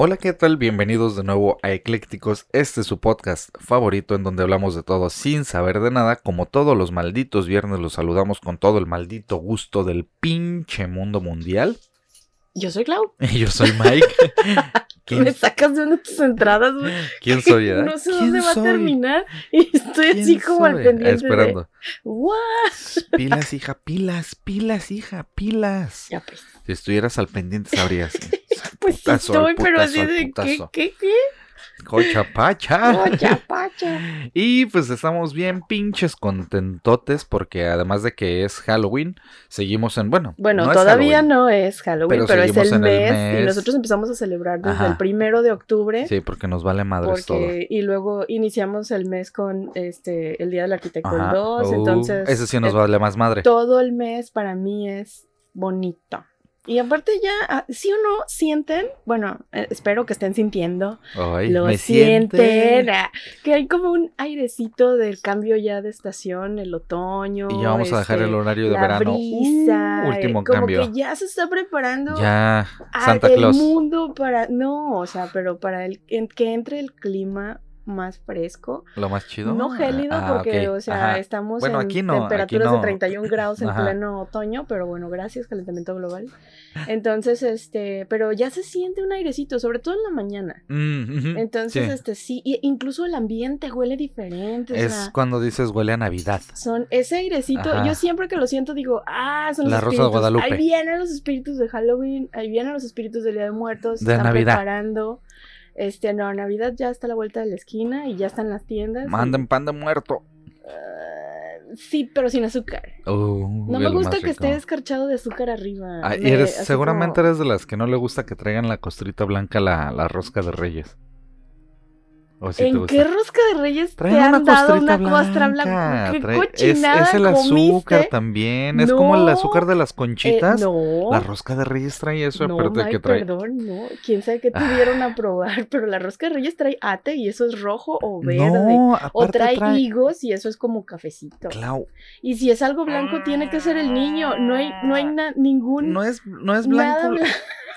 Hola, ¿qué tal? Bienvenidos de nuevo a Eclécticos. Este es su podcast favorito en donde hablamos de todo sin saber de nada. Como todos los malditos viernes los saludamos con todo el maldito gusto del pinche mundo mundial. Yo soy Clau. Y yo soy Mike. Me sacas de una de tus entradas, güey. ¿Quién soy? No sé dónde va a terminar y estoy así como al pendiente. esperando. ¿What? Pilas, hija, pilas, pilas, hija, pilas. Ya pues. Si estuvieras al pendiente sabrías. pues sí estoy, pero así de ¿qué, qué, qué? Cochapacha. Cochapacha. y pues estamos bien pinches contentotes porque además de que es Halloween, seguimos en, bueno. Bueno, todavía no es Halloween, pero, es el mes, y nosotros empezamos a celebrar desde el primero de octubre. Sí, porque nos vale madres todo. Y luego iniciamos el mes con este el Día del Arquitecto el 2, entonces. Ese sí nos vale más madre. Todo el mes para mí es bonito. Y aparte ya, ah, si uno sienten, bueno, eh, espero que estén sintiendo, lo sienten, ah, que hay como un airecito del cambio ya de estación, el otoño. Y ya vamos a dejar el este, horario de verano. Brisa, uh, último como cambio. que ya se está preparando. Ya, Santa el mundo para, no, o sea, pero para el que entre el clima más fresco. Lo más chido. No gélido, ah, porque, o sea, estamos en temperaturas de 31 grados en pleno otoño, pero bueno, gracias, calentamiento global. Entonces, este, pero ya se siente un airecito, sobre todo en la mañana. Mm, Entonces, este, sí, incluso el ambiente huele diferente. Es cuando dices huele a Navidad. Son ese airecito, yo siempre que lo siento digo, ah, son los la espíritus. Rosa de Guadalupe. Ahí vienen los espíritus de Halloween, ahí vienen los espíritus del Día de Muertos, de están Navidad. preparando. Este, no, Navidad ya está a la vuelta de la esquina y ya están las tiendas. Manden pan de muerto. Ah, sí, pero sin azúcar. Uh, no me gusta que esté descarchado de azúcar arriba. Ah, eres, seguramente eres de las que no le gusta que traigan la costrita blanca la, la rosca de reyes. ¿En qué rosca de reyes te han dado una costra blanca? ¿Qué cochinada es, es, el azúcar también. Es como el azúcar de las Eh, conchitas. no. La rosca de reyes trae eso, no, aparte de que trae. perdón, no. Quién sabe qué te dieron a probar, pero la rosca de reyes trae ate y eso es rojo o verde. No, o trae, trae. higos y eso es como cafecito. Clau, Y si es algo blanco, tiene que ser el niño. No hay, no hay na- ningún. no es, no es nada blanco.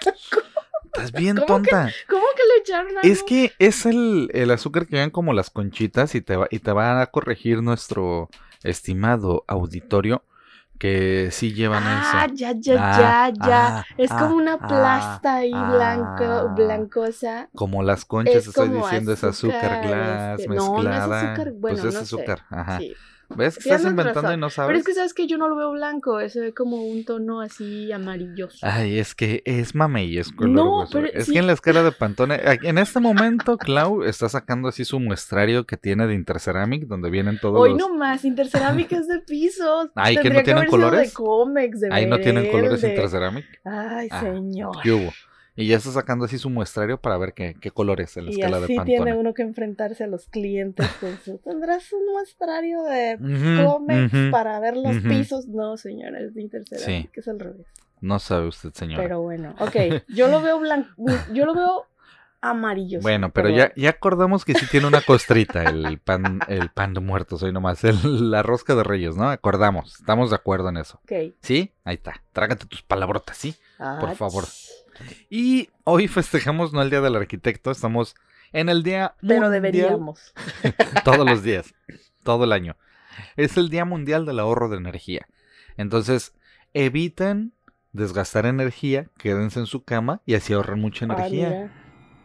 Estás bien ¿Cómo tonta. ¿Cómo que le echaron algo? Es que es el, el azúcar que vean como las conchitas y te va, y te va a corregir nuestro estimado auditorio que sí llevan Ah, eso. ya, ya, Ah, ya, ya. ah, es ah, como una plasta ahí ah. blanco, blancosa. Como las conchas, Es estoy diciendo, es azúcar glass este, no, no es mezclada. azúcar, bueno, pues es no sé. azúcar, ajá. Sí. ¿Ves que Tienes estás inventando razón. y no sabes? Pero es que sabes que yo no lo veo blanco, se ve como un tono así amarilloso. Ay, es que es mameyesco. No, No, pero es sí. que en la escala de Pantone, en este momento, Clau está sacando así su muestrario que tiene de Interceramic, donde vienen todos Hoy los. no más, Intercerámica es de pisos. Ay, ¿que no tienen colores? de de Ahí no tienen colores. Interceramic. Ay, Ah, señor. ¿Qué hubo? Y ya está sacando así su muestrario para ver qué, qué colores en la Y escala de así Pantone. tiene uno que enfrentarse a los clientes con su... ¿Tendrás un muestrario de Comex ujú. para ver los pisos? No, señora, es de Intercerámica, es al revés. No sabe usted, señora. Pero bueno, ok, yo lo veo blanco, yo lo veo amarillo. Bueno, pero ya, ya acordamos que sí tiene una costrita el pan, el pan de muertos hoy nomás, el- la rosca de reyes, ¿no? Acordamos, estamos de acuerdo en eso. Ok. ¿Sí? Ahí está. Trágate tus palabrotas, ¿sí? Por favor. ch- Y hoy festejamos no el Día del Arquitecto, estamos en el Día Pero Mundial- deberíamos. todos los días, todo el año. Es el Día Mundial del Ahorro de Energía. Entonces, eviten desgastar energía, quédense en su cama y así ahorran mucha Ah, energía.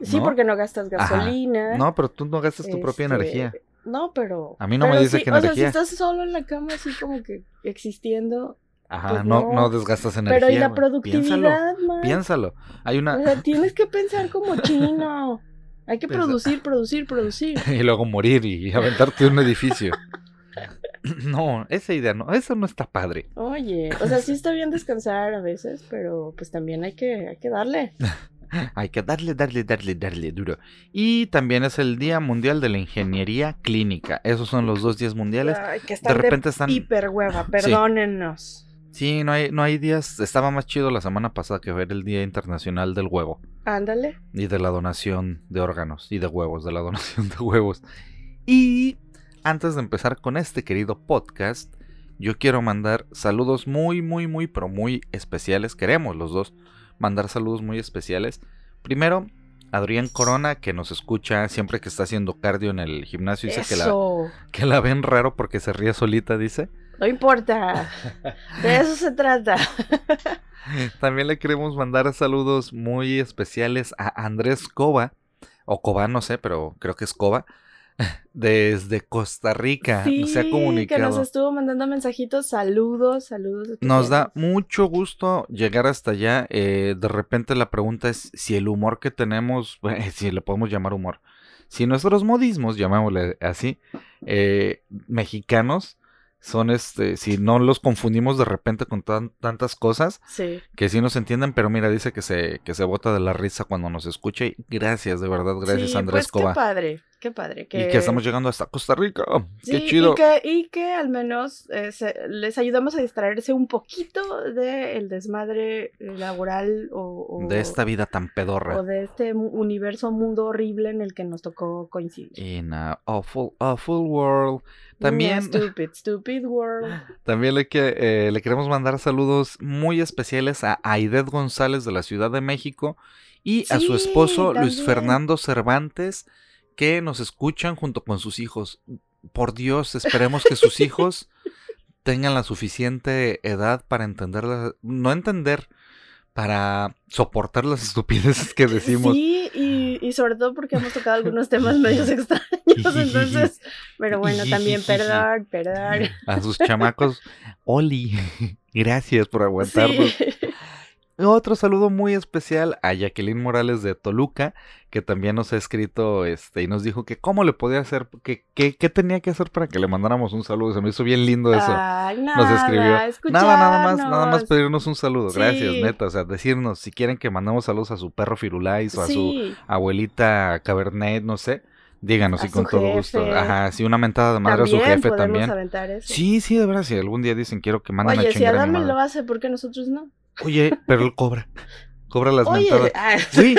Sí, ¿No? porque no gastas Ajá. gasolina. No, pero tú no gastas tu propia Este, energía. No, pero. A mí no me dice sí, qué O energía. sea, si estás solo en la cama, así como que existiendo. Ajá, pues no, no. no desgastas energía. pero y la productividad, man? Piénsalo, piénsalo. Hay una... O sea, tienes que pensar como chino. Hay que producir, producir, producir. y luego morir y aventarte un edificio. No, esa idea no, eso no está padre. Oye, o sea, sí está bien descansar a veces, pero pues también hay que, hay que darle. Hay que darle, darle, darle, darle duro. Y también es el Día Mundial de la Ingeniería Clínica. Esos son los dos días mundiales. Ay, que están de repente están... hiper hueva, perdónennos. Sí, no hay, no hay días. Estaba más chido la semana pasada que ver el Día Internacional del Huevo. Ándale. Y de la donación de órganos y de huevos, de la donación de huevos. Y antes de empezar con este querido podcast, yo quiero mandar saludos muy, muy, muy, pero muy especiales. Queremos los dos mandar saludos muy especiales. Primero, Adrián Corona, que nos escucha siempre que está haciendo cardio en el gimnasio, dice que la, Eso. que la ven raro porque se ríe solita, dice. No importa. De eso se trata. También le queremos mandar saludos muy especiales a Andrés Cova, o Cova, no sé, pero creo que es Cova, desde Costa Rica. Sí, se ha que comunicado. nos estuvo mandando mensajitos. Saludos, saludos. Nos da mucho gusto llegar hasta allá. eh, de repente la pregunta es si el humor que tenemos, si le podemos llamar humor, si nuestros modismos, llamémosle así, eh, mexicanos, son este, si no los confundimos de repente con tan- tantas cosas, Sí. que sí nos entienden, pero mira, dice que se, que se bota de la risa cuando nos escucha. Y gracias, de verdad, gracias Sí, Andrés pues. Qué padre, qué padre. Y que estamos llegando hasta Costa Rica. Sí, qué chido. Y que, y que al menos eh, se- les ayudamos a distraerse un poquito del desmadre eh, laboral o, o- De esta vida tan pedorra. o de este universo, mundo horrible en el que nos tocó coincidir. In a awful, awful world. También, stupid, stupid world. también le, que, eh, le queremos mandar saludos muy especiales a Aidet González de la Ciudad de México y a su esposo Luis. Fernando Cervantes que nos escuchan junto con sus hijos. Por Dios, esperemos que sus hijos tengan la suficiente edad para entender, la- no entender, para soportar las estupideces que decimos. Sí, y, y sobre todo porque hemos tocado algunos temas medios extraños, entonces, pero bueno, también perdón, perdón. A sus chamacos, Oli, gracias por aguantarnos. Sí. Otro saludo muy especial a Jacqueline Morales de Toluca, que también nos ha escrito este, y nos dijo que cómo le podía hacer, que, que- qué tenía que hacer para que le mandáramos un saludo. Se me hizo bien lindo eso. Ay, nos nada, escribió. Nada, nada más, nada más pedirnos un saludo. Gracias, Sí. neta. O sea, decirnos si quieren que mandamos saludos a su perro Firulais o a su Sí, abuelita Cabernet, no sé. Díganos y con su todo gusto. Ajá, si una mentada de madre a su jefe también. aventar eso. Sí, sí, de verdad, si algún día dicen quiero que manden a Oye, si chingar a Adame madre. lo hace, ¿por qué nosotros no? Oye, pero él cobra. Cobra las Oye, mentadas. ah, Sí,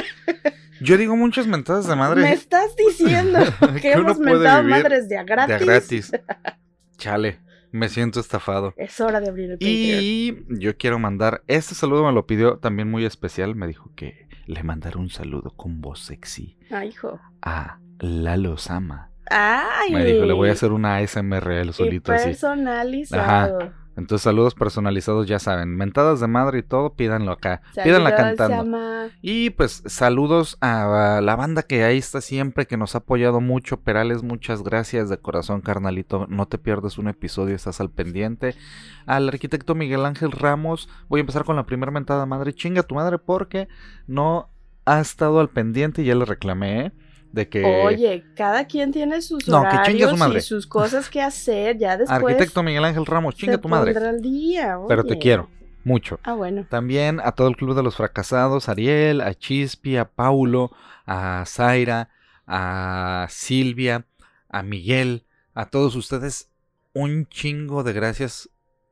yo digo muchas mentadas de madre. me estás diciendo que, hemos mentado madres de a gratis. De a gratis. Chale, me siento estafado. Es hora de abrir el Patreon. Y yo quiero mandar, este saludo me lo pidió también muy especial, me dijo que le mandara un saludo con voz sexy Ay, hijo. a Lalo Sama. Ay. Me dijo, le voy a hacer una ASMR él solito así. personalizado. Entonces saludos personalizados, ya saben, mentadas de madre y todo, pídanlo acá, pídanla cantando. Y pues saludos a la banda que ahí está siempre, que nos ha apoyado mucho. Perales, muchas gracias de corazón, carnalito. No te pierdas un episodio, estás al pendiente. Al arquitecto Miguel Ángel Ramos, voy a empezar con la primera mentada madre. Chinga tu madre porque no ha estado al pendiente y ya le reclamé, ¿eh? De que... Oye, cada quien tiene sus No, que chingue su horarios y sus cosas que hacer. Ya después arquitecto Miguel Ángel Ramos, chinga tu madre. pondrá al día. Pero te quiero, mucho. Ah, bueno. También a todo el Club de los Fracasados, a Ariel, a Chispi, a Paulo, a Zaira, a Silvia, a Miguel, a todos ustedes, un chingo de gracias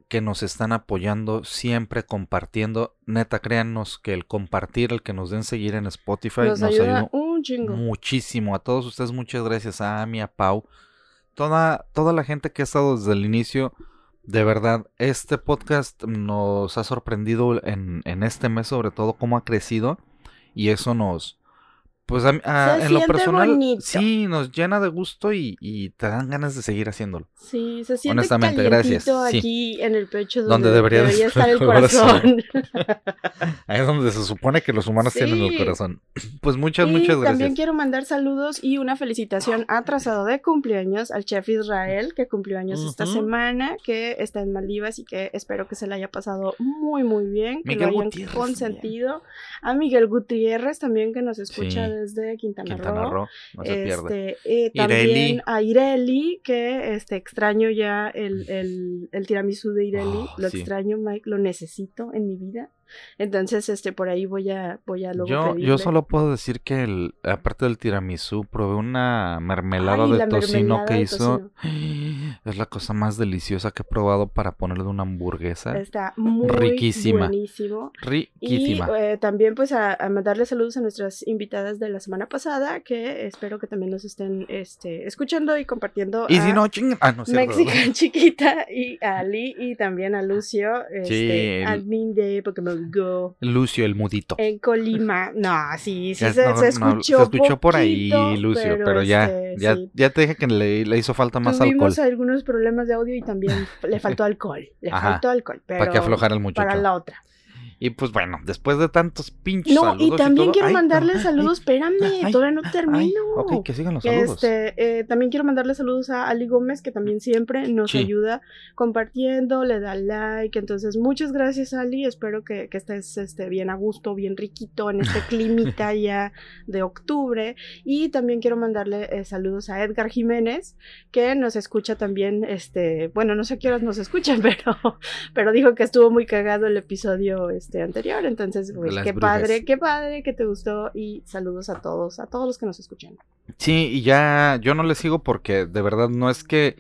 que nos están apoyando, siempre compartiendo. Neta, créannos que el compartir, el que nos den seguir en Spotify, Nos, nos, ayuda ayuda un muchísimo. A todos ustedes, muchas gracias. A Ami, a Pau, toda, toda la gente que ha estado desde el inicio. De verdad, este podcast nos ha sorprendido en, en este mes, sobre todo, cómo ha crecido. Y eso nos. Pues a a- Se en lo personal, bonito. sí, nos llena de gusto y, y te dan ganas de seguir haciéndolo. Sí, se siente Honestamente, gracias, sí. aquí en el pecho Donde donde, debería debería, de estar el corazón. Ahí es donde se supone que los humanos tienen el corazón. Pues muchas, y muchas también gracias. quiero mandar saludos y una felicitación atrasado de cumpleaños al chef Israel, que cumplió años esta semana, que está en Maldivas y que espero que se le haya pasado muy, muy bien, que Miguel lo hayan Gutiérrez consentido. A Miguel Gutiérrez también, que nos escucha Sí. Desde Quintana, Quintana Roo. Roo, no se pierde. Este, eh, Ireli. también a Ireli, que este, extraño ya el, el, el tiramisú de Ireli. Oh, lo sí. extraño, Mike, lo necesito en mi vida. Entonces, este, por ahí voy a, voy a luego Yo, yo solo puedo decir que el, aparte del tiramisú, probé una mermelada Ay, de tocino mermelada que de hizo. Es la cosa más deliciosa que he probado para ponerle una hamburguesa. Está muy Riquísima. buenísimo. Y Riquísima. eh, también pues a, a mandarle saludos a nuestras invitadas de la semana pasada, que espero que también nos estén este, escuchando y compartiendo. y si no, ching... Ah, no cierto, Mexican Chiquita y a Ali y también a Lucio, este, el- admin de Pokémon Lucio, el mudito. En Colima, no, sí, sí se, no, se no, escuchó. se escuchó por ahí, Lucio, pero, ya, este, ya, sí. ya te dije que le, le hizo falta más Tuvimos alcohol algunos problemas de audio y también le faltó alcohol. Le Ajá, faltó alcohol, pero para que aflojara el muchacho. para la otra. Y pues bueno, después de tantos pinches No, saludos y también todo- quiero ay, mandarle ay, saludos. Espérame, ay, todavía no termino. ok, que sigan los saludos. Este, eh, también quiero mandarle saludos a Ali Gómez, que también siempre nos Sí. ayuda compartiendo, le da like. Entonces, muchas gracias, Ali. Espero que, que estés este, bien a gusto, bien riquito en este climita ya de octubre. Y también quiero mandarle eh, saludos a Edgar Jiménez, que nos escucha también, este, bueno, no sé qué horas nos escuchan, pero, pero dijo que estuvo muy cagado el episodio este, anterior. Entonces, pues, las qué brujas. padre, qué padre que te gustó. Y saludos a todos, a todos los que nos escuchan. Sí, y ya yo no le sigo porque de verdad no es que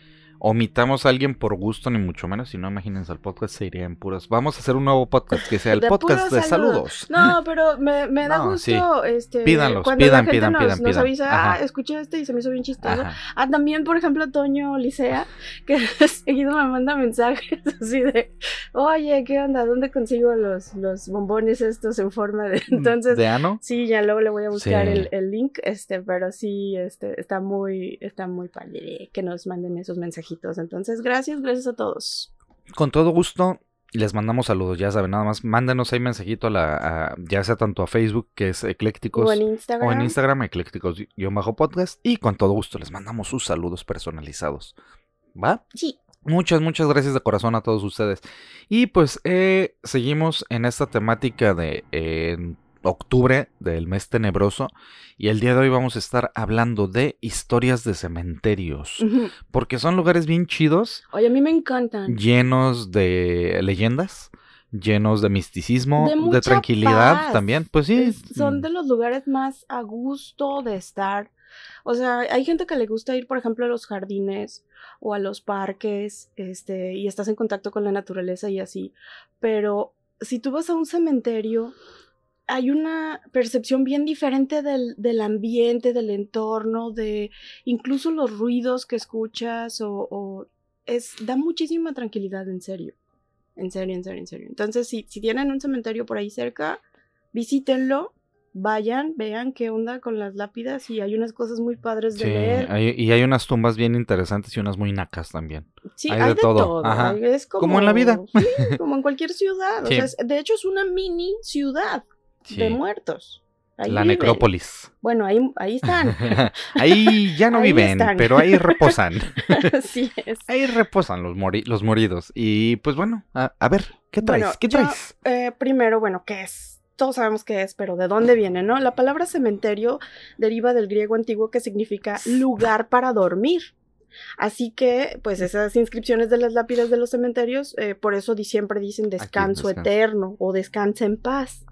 omitamos a alguien por gusto ni mucho menos, si no imagínense el podcast se iría en puros. Vamos a hacer un nuevo podcast que sea el De podcast de saludos. saludos. No, pero me, me da No, gusto, este, Pídanlos, cuando pidan, la gente pidan, nos, pidan, nos pidan. avisa, Ajá. ah, escuché este y se me hizo bien chistoso. Ajá. Ah, también, por ejemplo, Toño Licea, que seguido me manda mensajes así de, oye, ¿qué onda? ¿Dónde consigo los, los bombones estos en forma de...? Entonces, ¿De ano? sí, ya luego le voy a buscar Sí. el, el link, este, pero sí, este, está muy, está muy padre que nos manden esos mensajitos. Entonces, gracias, gracias a todos. Con todo gusto. Les mandamos saludos, ya saben, nada más mándenos ahí mensajito a la, a- ya sea tanto a Facebook, que es Eclécticos, O en Instagram. o en Instagram, Eclécticos-podcast, y con todo gusto les mandamos sus saludos personalizados. ¿Va? Sí. Muchas, muchas gracias de corazón a todos ustedes. Y pues eh, seguimos en esta temática de eh, octubre del mes tenebroso. Y el día de hoy vamos a estar hablando de historias de cementerios. Porque son lugares bien chidos, Oye, a mí me encantan. llenos de leyendas, llenos de misticismo, De tranquilidad paz. también. Pues sí. Es- son de los lugares más a gusto de estar. O sea, hay gente que le gusta ir, por ejemplo, a los jardines o a los parques, este, y estás en contacto con la naturaleza y así. Pero si tú vas a un cementerio, hay una percepción bien diferente del, del ambiente, del entorno, de incluso los ruidos que escuchas, o, o es, da muchísima tranquilidad, en serio. En serio, en serio, en serio. Entonces, si, si tienen un cementerio por ahí cerca, visítenlo, vayan, vean qué onda con las lápidas y hay unas cosas muy padres de Sí, leer. hay- y hay unas tumbas bien interesantes y unas muy nacas también. Sí, hay hay, de de, todo, todo. ajá. hay- Es como, Como en la vida. sí, como en cualquier ciudad. O sea, es- de hecho, es una mini ciudad Sí. de muertos. Ahí La viven. necrópolis. Bueno, ahí, ahí están. ahí ya no Ahí viven, están. pero ahí reposan. Así es. ahí reposan los, mori- los moridos. Y pues bueno, a, a ver, ¿qué traes? Bueno, ¿Qué yo, traes? eh, primero, bueno, ¿qué es? Todos sabemos qué es, pero ¿de dónde viene, no? La palabra cementerio deriva del griego antiguo que significa lugar para dormir. Así que, pues esas inscripciones de las lápidas de los cementerios, eh, por eso di- siempre dicen descanso descansa. eterno o descansa en paz.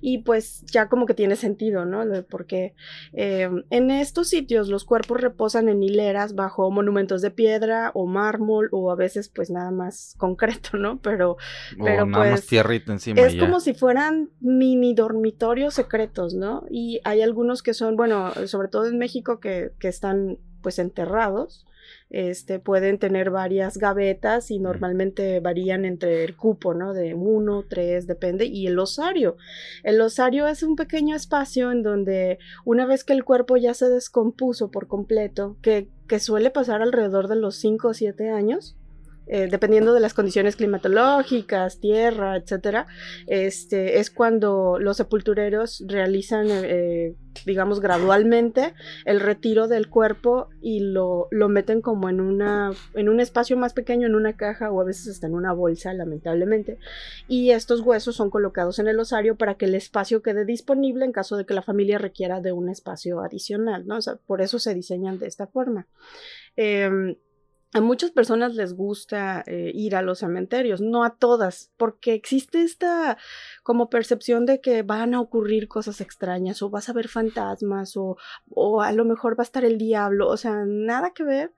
Y pues ya como que tiene sentido, ¿no? Porque eh, en estos sitios los cuerpos reposan en hileras bajo monumentos de piedra o mármol o a veces pues nada más concreto, ¿no? Pero pero, o nada más pues, tierrita encima es ya. como si fueran mini dormitorios secretos, ¿no? Y hay algunos que son, bueno, sobre todo en México, que, que están pues enterrados. Este, pueden tener varias gavetas y normalmente varían entre el cupo, ¿no? De uno, tres, depende. Y el osario. El osario es un pequeño espacio en donde una vez que el cuerpo ya se descompuso por completo, que, que suele pasar alrededor de los 5 o 7 años, eh, dependiendo de las condiciones climatológicas, tierra, etcétera, este, es cuando los sepultureros realizan, eh, digamos, gradualmente el retiro del cuerpo y lo, lo meten como en, una, en un espacio más pequeño, en una caja o a veces hasta en una bolsa, lamentablemente. Y estos huesos son colocados en el osario para que el espacio quede disponible en caso de que la familia requiera de un espacio adicional, ¿no? O sea, por eso se diseñan de esta forma. Em, a muchas personas les gusta eh, ir a los cementerios, no a todas, porque existe esta como percepción de que van a ocurrir cosas extrañas o vas a ver fantasmas o, o a lo mejor va a estar el diablo, o sea, nada que ver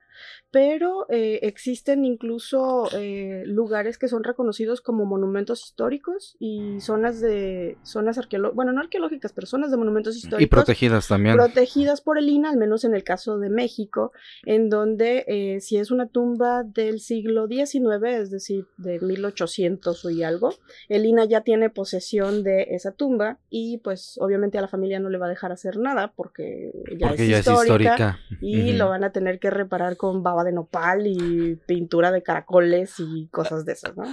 pero eh, existen incluso eh, lugares que son reconocidos como monumentos históricos y zonas de zonas arqueológicas, bueno, no arqueológicas, pero zonas de monumentos históricos. Y protegidas también. Protegidas por el INA, al menos en el caso de México, en donde eh, si es una tumba del siglo XIX, es decir, de 1800 y algo, el INA ya tiene posesión de esa tumba y pues obviamente a la familia no le va a dejar hacer nada porque ya, es, histórica, y lo van a tener que reparar con baba de nopal y pintura de caracoles y cosas de esas, ¿no?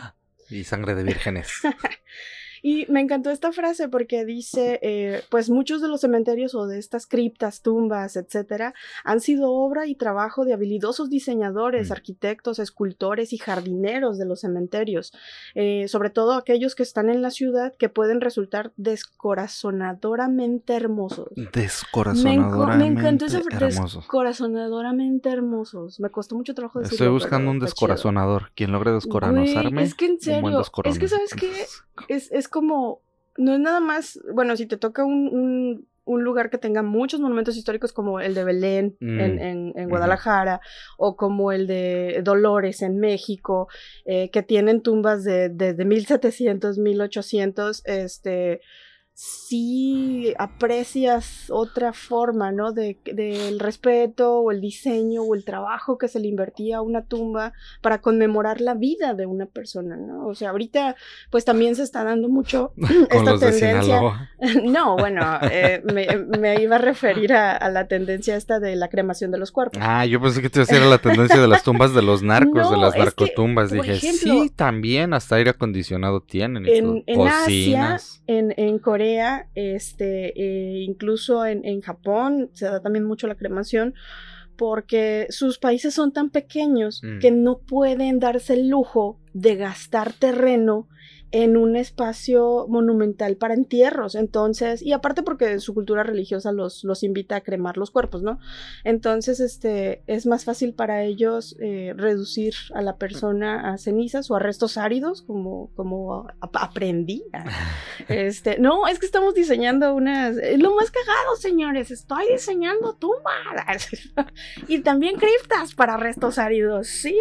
Y sangre de vírgenes. Y me encantó esta frase porque dice, eh, pues muchos de los cementerios o de estas criptas, tumbas, etcétera, han sido obra y trabajo de habilidosos diseñadores, mm. arquitectos, escultores y jardineros de los cementerios, eh, sobre todo aquellos que están en la ciudad que pueden resultar descorazonadoramente hermosos. Descorazonadoramente me, encantó eso, descorazonadoramente hermosos. Me costó mucho trabajo decirlo. Estoy buscando un descorazonador. Quien logre descorazonarme. Es que en serio, es que sabes que es, es como, no es nada más, bueno, si te toca un, un, lugar que tenga muchos monumentos históricos como el de Belén en, mm, Guadalajara o como el de Dolores en México, eh, que tienen tumbas de, desde 1700, 1800, este sí aprecias otra forma, ¿no? De, del respeto o el diseño o el trabajo que se le invertía a una tumba para conmemorar la vida de una persona, ¿no? O sea, ahorita pues también se está dando mucho esta tendencia. no, bueno, eh, me, iba a referir a, la tendencia esta de la cremación de los cuerpos. Ah, yo pensé que te iba a la tendencia de las tumbas de los narcos, de las narcotumbas. Dije, sí, también hasta aire acondicionado tienen. en, en Asia, en, en Corea, este, eh, incluso en, Japón se da también mucho la cremación porque sus países son tan pequeños mm. que no pueden darse el lujo de gastar terreno en un espacio monumental para entierros. Entonces, y aparte porque su cultura religiosa los, los invita a cremar los cuerpos, ¿no? Entonces, este, es más fácil para ellos eh, reducir a la persona a cenizas o a restos áridos, como, como aprendí. Este, no, es que estamos diseñando unas, es lo más cagado, señores, estoy diseñando tumbas y también criptas para restos áridos, sí.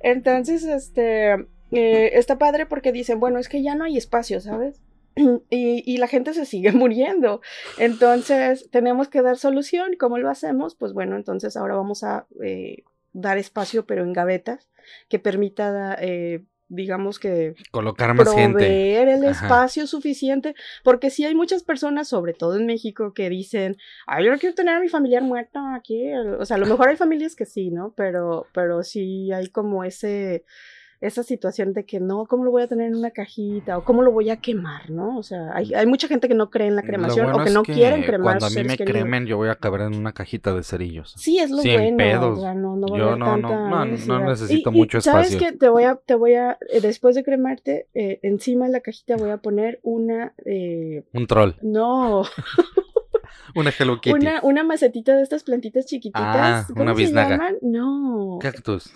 Entonces, este, eh, está padre porque dicen, bueno, es que ya no hay espacio, ¿sabes? Y, la gente se sigue muriendo. Entonces, tenemos que dar solución. ¿Cómo lo hacemos? Pues bueno, entonces ahora vamos a eh, dar espacio, pero en gavetas, que permita, eh, digamos que... Colocar más proveer el espacio suficiente, porque sí hay muchas personas, sobre todo en México, que dicen, ay, yo no quiero tener a mi familiar muerto aquí. O sea, a lo mejor hay familias que sí, ¿no? Pero, pero sí hay como ese esa situación de que no, ¿cómo lo voy a tener en una cajita? O ¿cómo lo voy a quemar? ¿no? O sea, hay, hay mucha gente que no cree en la cremación o que no quieren cremar. Cuando a mí me cremen, yo voy a caber en una cajita de cerillos. Sí, es lo Sin bueno. Pedos. no, no yo no, no, no, necesito mucho espacio. ¿Sabes qué? Te voy a, te voy a, eh, después de cremarte, eh, encima de la cajita voy a poner una... Eh, Un troll. No. una Hello Kitty. Una, una macetita de estas plantitas chiquititas. Ah, ¿Cómo una se llaman? No. Cactus.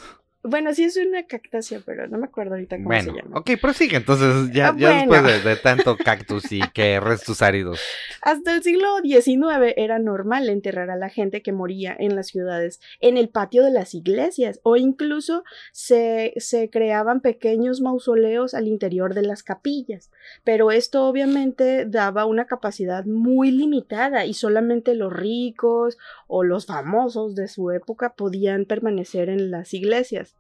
Bueno, sí es una cactácea, pero no me acuerdo ahorita cómo se llama. Ok, prosigue entonces, ya, ah, ya después de, tanto cactus y que restos áridos. Hasta el siglo XIX era normal enterrar a la gente que moría en las ciudades, en el patio de las iglesias, o incluso se, se creaban pequeños mausoleos al interior de las capillas. Pero esto obviamente daba una capacidad muy limitada y solamente los ricos o los famosos de su época podían permanecer en las iglesias.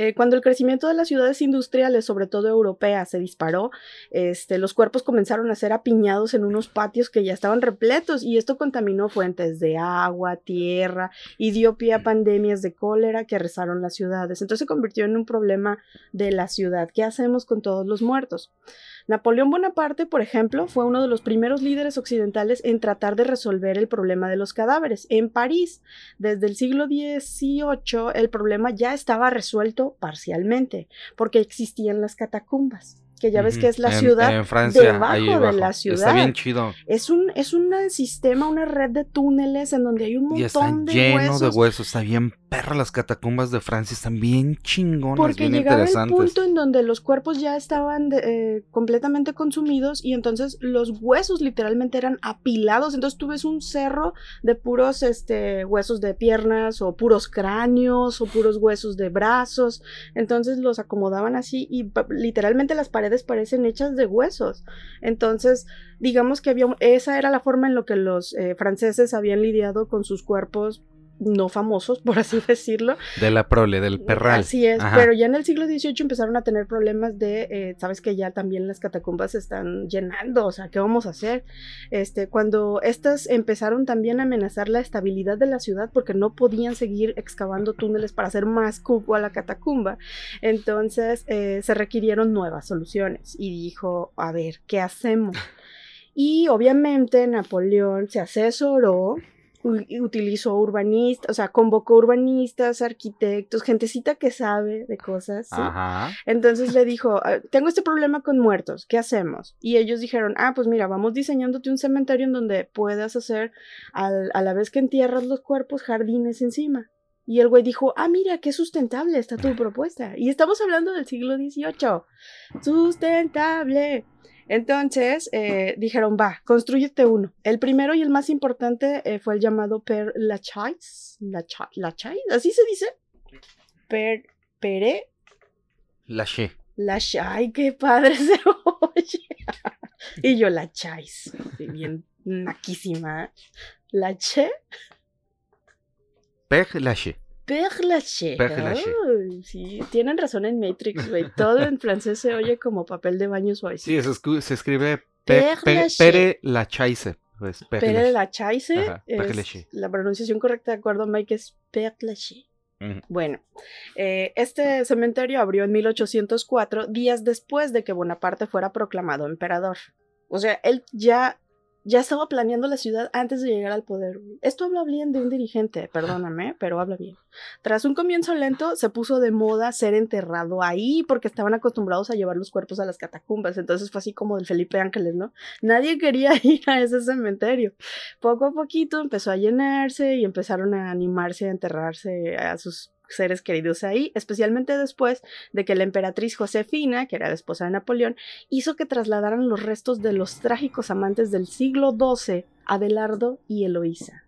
Eh, cuando el crecimiento de las ciudades industriales, sobre todo europeas, se disparó, este, los cuerpos comenzaron a ser apiñados en unos patios que ya estaban repletos y esto contaminó fuentes de agua, tierra y dio pie a pandemias de cólera que arrasaron las ciudades. Entonces se convirtió en un problema de la ciudad. ¿Qué hacemos con todos los muertos? Napoleón Bonaparte, por ejemplo, fue uno de los primeros líderes occidentales en tratar de resolver el problema de los cadáveres. En París, desde el siglo XVIII, el problema ya estaba resuelto parcialmente, porque existían las catacumbas. Que ya ves que es la En- ciudad en Francia, debajo de la Está ciudad. bien chido. Es un, es un sistema, una red de túneles en donde hay un Y está montón de lleno huesos. de huesos. Está bien perra las catacumbas de Francia. Están bien chingonas, Porque bien llegaba el punto en donde los cuerpos ya estaban de- eh, completamente consumidos y entonces los huesos literalmente eran apilados. Entonces tú ves un cerro de puros este, huesos de piernas o puros cráneos o puros huesos de brazos. Entonces los acomodaban así y literalmente las paredes parecen hechas de huesos. Entonces digamos que había esa era la forma en la que los eh, franceses habían lidiado con sus cuerpos no famosos, por así decirlo, De la prole, del perral. Así es, Ajá. pero ya en el siglo XVIII empezaron a tener problemas de, eh, sabes que ya también las catacumbas se están llenando, o sea, ¿qué vamos a hacer? Este, cuando estas empezaron también a amenazar la estabilidad de la ciudad porque no podían seguir excavando túneles para hacer más cupo a la catacumba, entonces eh, se requirieron nuevas soluciones y dijo, a ver, ¿qué hacemos? Y obviamente Napoleón se asesoró utilizó urbanistas, o sea, convocó urbanistas, arquitectos, gentecita que sabe de cosas. ¿sí? Ajá. Entonces le dijo, "Ah, tengo este problema con muertos, ¿qué hacemos? Y ellos dijeron, ah, pues mira, vamos diseñándote un cementerio en donde puedas hacer, al- a la vez que entierras los cuerpos, jardines encima. Y el güey dijo, ah, mira, qué sustentable está tu propuesta. Y estamos hablando del siglo XVIII. Sustentable. Entonces eh, dijeron, va, construyete uno. El primero y el más importante eh, fue el llamado Per Lachaise. Lacha- Lachaise, ¿así se dice? Per, Pere Lâché. Lachaise. Ay, qué padre se oye. y yo, Lachaise. Bien naquísima. Lache. Père Lâché. Lachaise. Père Lachaise. Ay, Sí, tienen razón en Matrix, güey. Todo en francés se oye como papel de baño suave. Sí, se, escu- se escribe Père Lachaise. Lachaise. Pues, Père Lachaise. Père Lachaise. La pronunciación correcta, de acuerdo, Mike, es Per Lachaise. Bueno, eh, este cementerio abrió en 1804, días después de que Bonaparte fuera proclamado emperador. O sea, él ya, ya estaba planeando la ciudad antes de llegar al poder. Esto habla bien de un dirigente, perdóname, pero habla bien. Tras un comienzo lento, se puso de moda ser enterrado ahí porque estaban acostumbrados a llevar los cuerpos a las catacumbas. Entonces fue así como del Felipe Ángeles, ¿no? Nadie quería ir a ese cementerio. Poco a poquito empezó a llenarse y empezaron a animarse a enterrarse a sus seres queridos ahí, especialmente después de que la emperatriz Josefina, que era la esposa de Napoleón, hizo que trasladaran los restos de los trágicos amantes del siglo XII, Abelardo y Eloísa.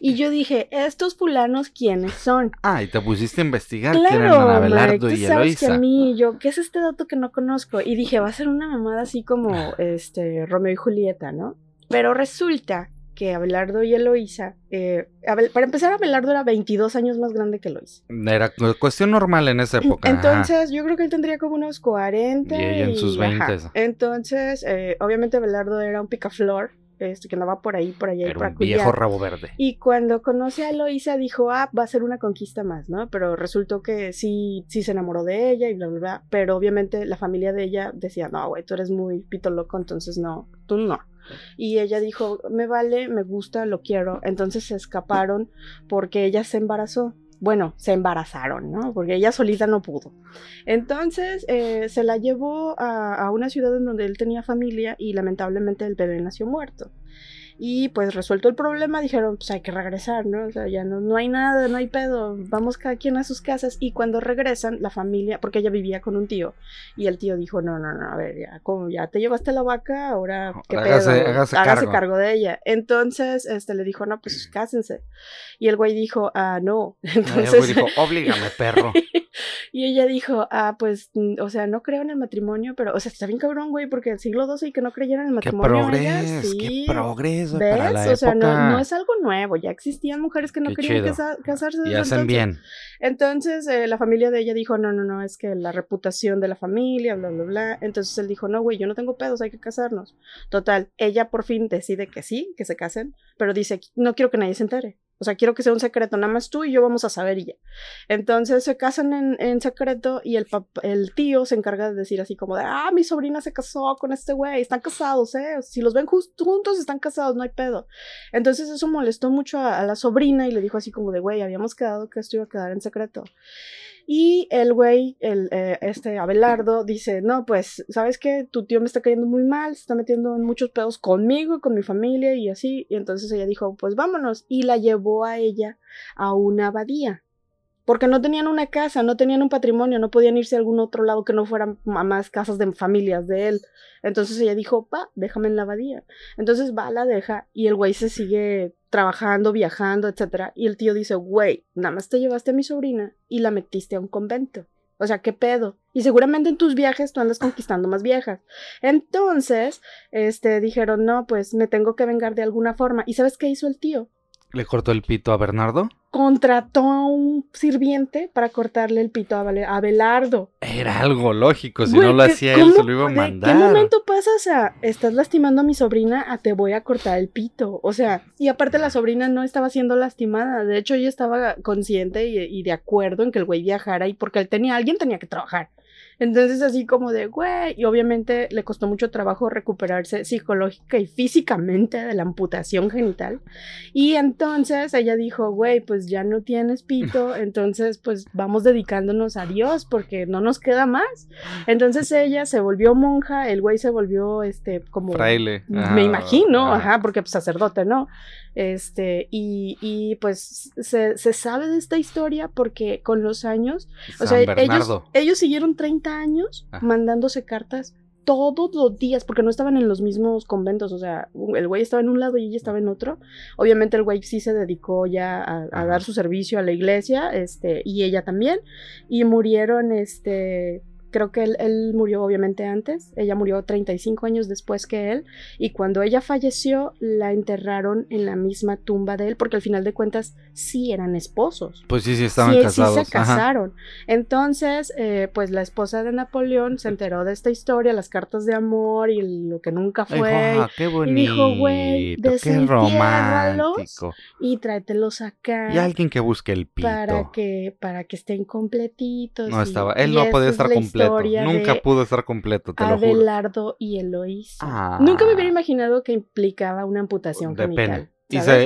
Y yo dije, ¿estos fulanos quiénes son? Ah, y te pusiste a investigar quién eran Claro, Abelardo Mike, tú y sabes que a mí, yo, ¿qué es este dato que no conozco? Y dije, va a ser una mamada así como este Romeo y Julieta, ¿no? Pero resulta que Abelardo y Eloísa, eh, Abel- para empezar, Abelardo era 22 años más grande que Eloísa. Era cu- cuestión normal en esa época. ajá. Entonces, yo creo que él tendría como unos 40. Y ella en sus ajá. 20s. Entonces, eh, obviamente Abelardo era un picaflor, este, que andaba por ahí, por allá y Era por un viejo rabo verde. Y cuando conoce a Eloísa dijo, ah, va a ser una conquista más, ¿no? Pero resultó que sí, sí se enamoró de ella y bla, bla, bla. Pero obviamente la familia de ella decía, no, güey, tú eres muy pito loco, entonces no, tú no. Y ella dijo, me vale, me gusta, lo quiero. Entonces se escaparon porque ella se embarazó. Bueno, se embarazaron, ¿no? Porque ella solita no pudo. Entonces eh, se la llevó a, a una ciudad en donde él tenía familia y lamentablemente el bebé nació muerto. Y pues resuelto el problema, dijeron, pues hay que regresar, ¿no? O sea, ya no, no hay nada, no hay pedo, vamos cada quien a sus casas. Y cuando regresan, la familia, porque ella vivía con un tío, y el tío dijo, no, no, no, a ver, ya, como ya te llevaste la vaca, ahora, ¿qué hágase- pedo? hágase Hágase cargo". de ella. Entonces, este, le dijo, no, pues cásense. Y el güey dijo, ah, no. Ay, el Entonces, güey dijo, oblígame, perro. y ella dijo, ah, pues, mm, o sea, no creo en el matrimonio, pero, o sea, está bien cabrón, güey, porque el siglo XII y que no creyeran en el matrimonio. progreso, sí. qué progreso ¿Ves? para la o sea, no, época. no es algo nuevo, ya existían mujeres que no Qué querían casa- casarse. Y hacen entonces. bien. Entonces, eh, la familia de ella dijo, no, no, no, es que la reputación de la familia, bla, bla, bla. Entonces él dijo, no, güey, yo no tengo pedos, hay que casarnos. Total, ella por fin decide que sí, que se casen, pero dice, no quiero que nadie se entere. O sea, quiero que sea un secreto, nada más tú y yo vamos a saber y ya. Entonces se casan en, en secreto y el, el tío se encarga de decir así como de, ah, mi sobrina se casó con este güey, están casados, ¿eh? Si los ven juntos, están casados, no hay pedo. Entonces eso molestó mucho a, a la sobrina y le dijo así como de, güey, habíamos quedado que esto iba a quedar en secreto. Y el güey, el, eh, este Abelardo, dice, no, pues, ¿sabes qué? Tu tío me está cayendo muy mal, se está metiendo en muchos pedos conmigo, con mi familia y así. Y entonces ella dijo, pues vámonos. Y la llevó a ella a una abadía porque no tenían una casa, no tenían un patrimonio, no podían irse a algún otro lado que no fueran más casas de familias de él. Entonces ella dijo, pa, déjame en la abadía. Entonces va, la deja y el güey se sigue trabajando, viajando, etc. Y el tío dice, güey, nada más te llevaste a mi sobrina y la metiste a un convento. O sea, ¿qué pedo? Y seguramente en tus viajes tú andas conquistando más viejas. Entonces, este, dijeron, no, pues me tengo que vengar de alguna forma. ¿Y sabes qué hizo el tío? ¿Le cortó el pito a Bernardo? contrató a un sirviente para cortarle el pito a, Abelardo. Era algo lógico, si no lo hacía él, se lo iba a mandar. ¿Qué momento pasas a estás lastimando a mi sobrina a te voy a cortar el pito? O sea, y aparte la sobrina no estaba siendo lastimada, de hecho ella estaba consciente y, y de acuerdo en que el güey viajara y porque él tenía, alguien tenía que trabajar. Entonces así como de, güey, y obviamente le costó mucho trabajo recuperarse psicológica y físicamente de la amputación genital. Y entonces ella dijo, güey, pues ya no tienes pito, entonces pues vamos dedicándonos a Dios porque no nos queda más. Entonces ella se volvió monja, el güey se volvió este como... Fraile. Me imagino, ajá, porque pues, sacerdote, ¿no? Este, y, y pues se, se, sabe de esta historia porque con los años, o sea, ellos, ellos siguieron 30 años ah. mandándose cartas todos los días, porque no estaban en los mismos conventos, o sea, el güey estaba en un lado y ella estaba en otro. Obviamente el güey sí se dedicó ya a, a dar su servicio a la iglesia, este, y ella también, y murieron, este, Creo que él, murió obviamente antes, ella murió 35 años después que él, y cuando ella falleció la enterraron en la misma tumba de él, porque al final de cuentas sí eran esposos. Pues sí, sí estaban casados. Sí se casaron. Entonces, eh, pues la esposa de Napoleón se enteró de esta historia, las cartas de amor y lo que nunca fue. qué bonito, y dijo, güey, qué romántico. Y tráetelos acá. Y alguien que busque el pito. Para que, para que estén completitos. No estaba, él no podía estar completo Nunca pudo estar completo, te Abelardo lo juro. y Eloísa. Nunca me hubiera imaginado que implicaba una amputación de genital.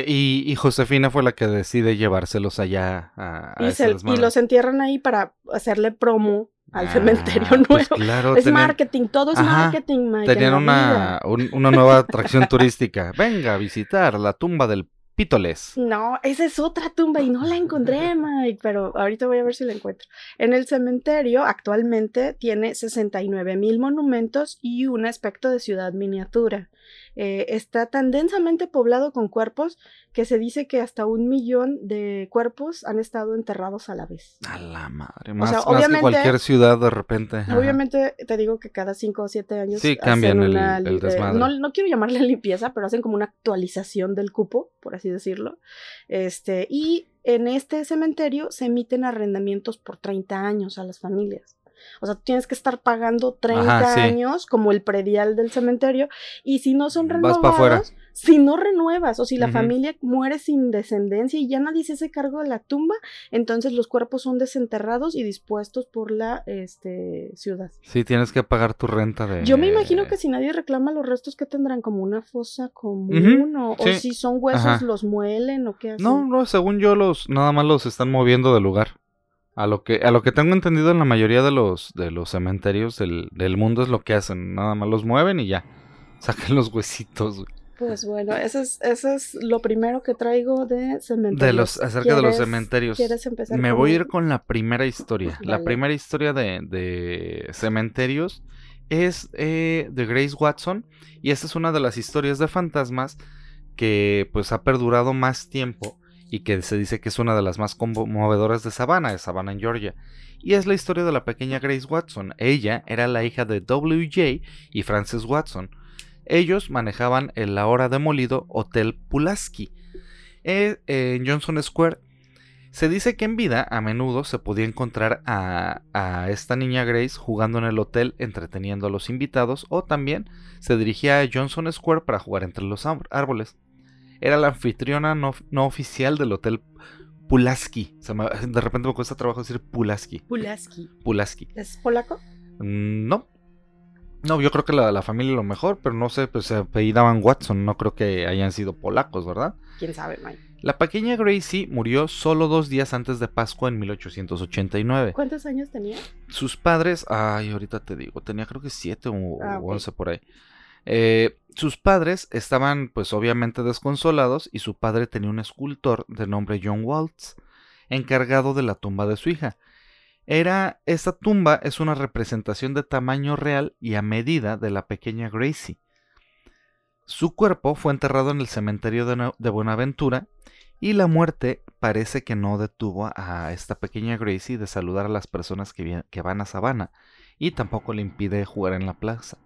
Y, Josefina fue la que decide llevárselos allá a, y, los entierran ahí para hacerle promo al ah, cementerio pues nuevo. es marketing, todo es marketing, Mike, Tenían una, una nueva atracción turística. Venga a visitar la tumba del Pítoles. No, esa es otra tumba y no la encontré, Mike, pero ahorita voy a ver si la encuentro. En el cementerio actualmente tiene 69 mil monumentos y un aspecto de ciudad miniatura. Eh, está tan densamente poblado con cuerpos que se dice que hasta un millón de cuerpos han estado enterrados a la vez. A la madre, más, que cualquier ciudad de repente. Obviamente te digo que cada cinco o siete años sí, cambian el, no, no, quiero llamarle limpieza, pero hacen como una actualización del cupo, por así decirlo. Este, y en este cementerio se emiten arrendamientos por 30 años a las familias. O sea, tienes que estar pagando 30 años como el predial del cementerio y si no son renovados, si no renuevas o si la familia muere sin descendencia y ya nadie se hace cargo de la tumba, entonces los cuerpos son desenterrados y dispuestos por la este, ciudad. Sí, tienes que pagar tu renta de... Yo me imagino que si nadie reclama los restos que tendrán como una fosa común o, si son huesos los muelen o qué hacen. No, no, según yo los nada más los están moviendo del lugar. A lo que, a lo que tengo entendido en la mayoría de los, de los cementerios del, del mundo es lo que hacen. Nada más los mueven y ya. Sacan los huesitos. Pues bueno, eso es, eso es lo primero que traigo de cementerios. De los, acerca de los cementerios. ¿Quieres empezar? Me voy a ir con la primera historia. La primera historia de, de cementerios es eh, de Grace Watson. Y esta es una de las historias de fantasmas que pues ha perdurado más tiempo y que se dice que es una de las más conmovedoras de Savannah, de Savannah en Georgia. Y es la historia de la pequeña Grace Watson. Ella era la hija de W.J. y Frances Watson. Ellos manejaban el ahora demolido Hotel Pulaski eh, en Johnson Square. Se dice que en vida a menudo se podía encontrar a, a, esta niña Grace jugando en el hotel entreteniendo a los invitados o también se dirigía a Johnson Square para jugar entre los árboles era la anfitriona no, oficial del hotel Pulaski. de repente me cuesta trabajo decir Pulaski. Pulaski. Pulaski. ¿Es polaco? Mm, no. No, yo creo que la, la familia lo mejor, pero no sé, pues se apellidaban Watson, no creo que hayan sido polacos, ¿verdad? ¿Quién sabe, Mike? La pequeña Gracie murió solo dos días antes de Pascua en 1889. ¿Cuántos años tenía? Sus padres, ay, ahorita te digo, tenía creo que siete o, Ah, o once por ahí. Eh, sus padres estaban pues obviamente desconsolados y su padre tenía un escultor de nombre John Waltz encargado de la tumba de su hija. Era esta tumba es una representación de tamaño real y a medida de la pequeña Gracie. Su cuerpo fue enterrado en el cementerio de, Na- de Buenaventura y la muerte parece que no detuvo a esta pequeña Gracie de saludar a las personas que, que van a Savannah y tampoco le impide jugar en la plaza.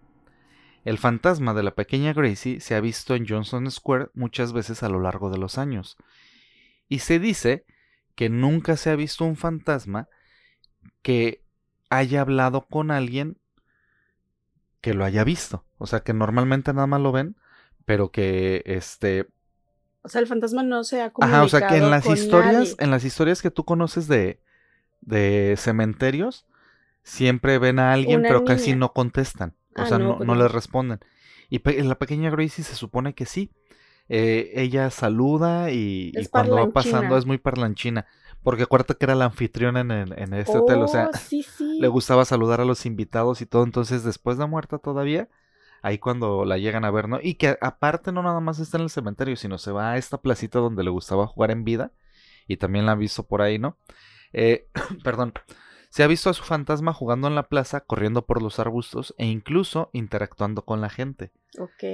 El fantasma de la pequeña Gracie se ha visto en Johnson Square muchas veces a lo largo de los años. Y se dice que nunca se ha visto un fantasma que haya hablado con alguien que lo haya visto. O sea, que normalmente nada más lo ven, pero que este O sea, el fantasma no se ha comunicado Ajá, o sea que en las historias, nadie. en las historias que tú conoces de, de cementerios, siempre ven a alguien, Una pero casi no contestan. O Ah, sea, no, no, pues les responden. Y pe- la pequeña Gracie se supone que sí. Eh, ella saluda y, cuando va pasando es muy parlanchina. Porque acuérdate que era la anfitriona en, el- en este hotel. O sea, Oh, sí, sí. le gustaba saludar a los invitados y todo. Entonces, después de muerta todavía, ahí cuando la llegan a ver, ¿no? Y que aparte no nada más está en el cementerio, sino se va a esta placita donde le gustaba jugar en vida. Y también la han visto por ahí, ¿no? Eh, perdón. Se ha visto a su fantasma jugando en la plaza, corriendo por los arbustos e incluso interactuando con la gente. Ok.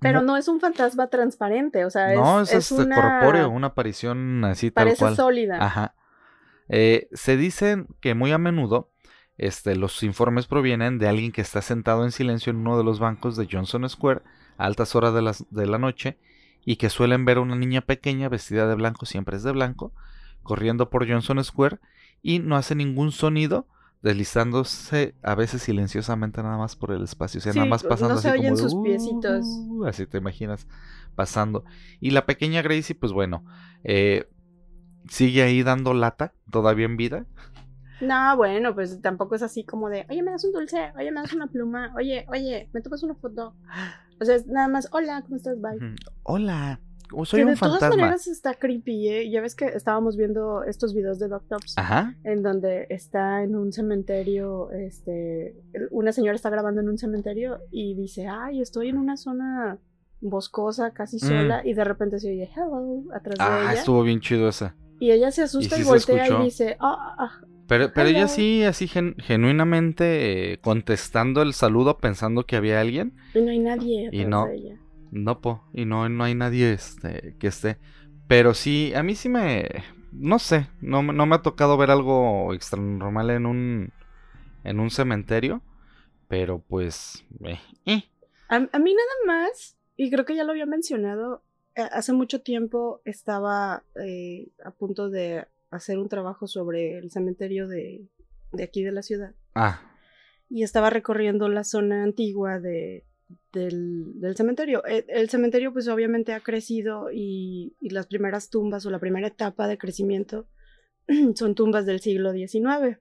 Pero no es un fantasma transparente, o sea, no, es, es, es una... corpóreo, una aparición así tal Parece cual. sólida. Ajá. Eh, se dicen que muy a menudo este, los informes provienen de alguien que está sentado en silencio en uno de los bancos de Johnson Square a altas horas de, las- de la noche y que suelen ver a una niña pequeña vestida de blanco, siempre es de blanco, corriendo por Johnson Square y no hace ningún sonido, deslizándose a veces silenciosamente nada más por el espacio, o sea, nada más no pasando se así oyen como de, sus piecitos. "Uh", así te imaginas pasando. Y la pequeña Gracie, pues bueno, eh, sigue ahí dando lata, todavía en vida. No, bueno, pues tampoco es así como de, oye, me das un dulce, oye, me das una pluma, oye, oye, me tomas una foto. O sea, es nada más, hola, ¿cómo estás? Bye. Hola, soy que un de todas maneras está creepy, ¿eh? Ya ves que estábamos viendo estos videos de Doctops. Ajá. en donde está en un cementerio, este, una señora está grabando en un cementerio y dice, ay, estoy en una zona boscosa, casi Mm. sola, y de repente se oye hello atrás de Ah, ella. estuvo bien chido esa. Y ella se asusta ¿Y y, sí voltea y dice, ah, ah, Pero, pero ella sí, así gen- genuinamente eh, contestando el saludo pensando que había alguien. y no hay nadie atrás Y no. de ella. No, po, y no, no hay nadie este, que esté. Pero sí, a mí sí me. No sé, no, me- no me ha tocado ver algo extra normal en un. En un cementerio. Pero pues. eh, eh. A, a mí nada más, y creo que ya lo había mencionado, eh, hace mucho tiempo estaba eh, a punto de hacer un trabajo sobre el cementerio de, de aquí de la ciudad. Ah, y estaba recorriendo la zona antigua de, del, del cementerio. El, el cementerio pues obviamente ha crecido y, y las primeras tumbas o la primera etapa de crecimiento son tumbas del siglo XIX.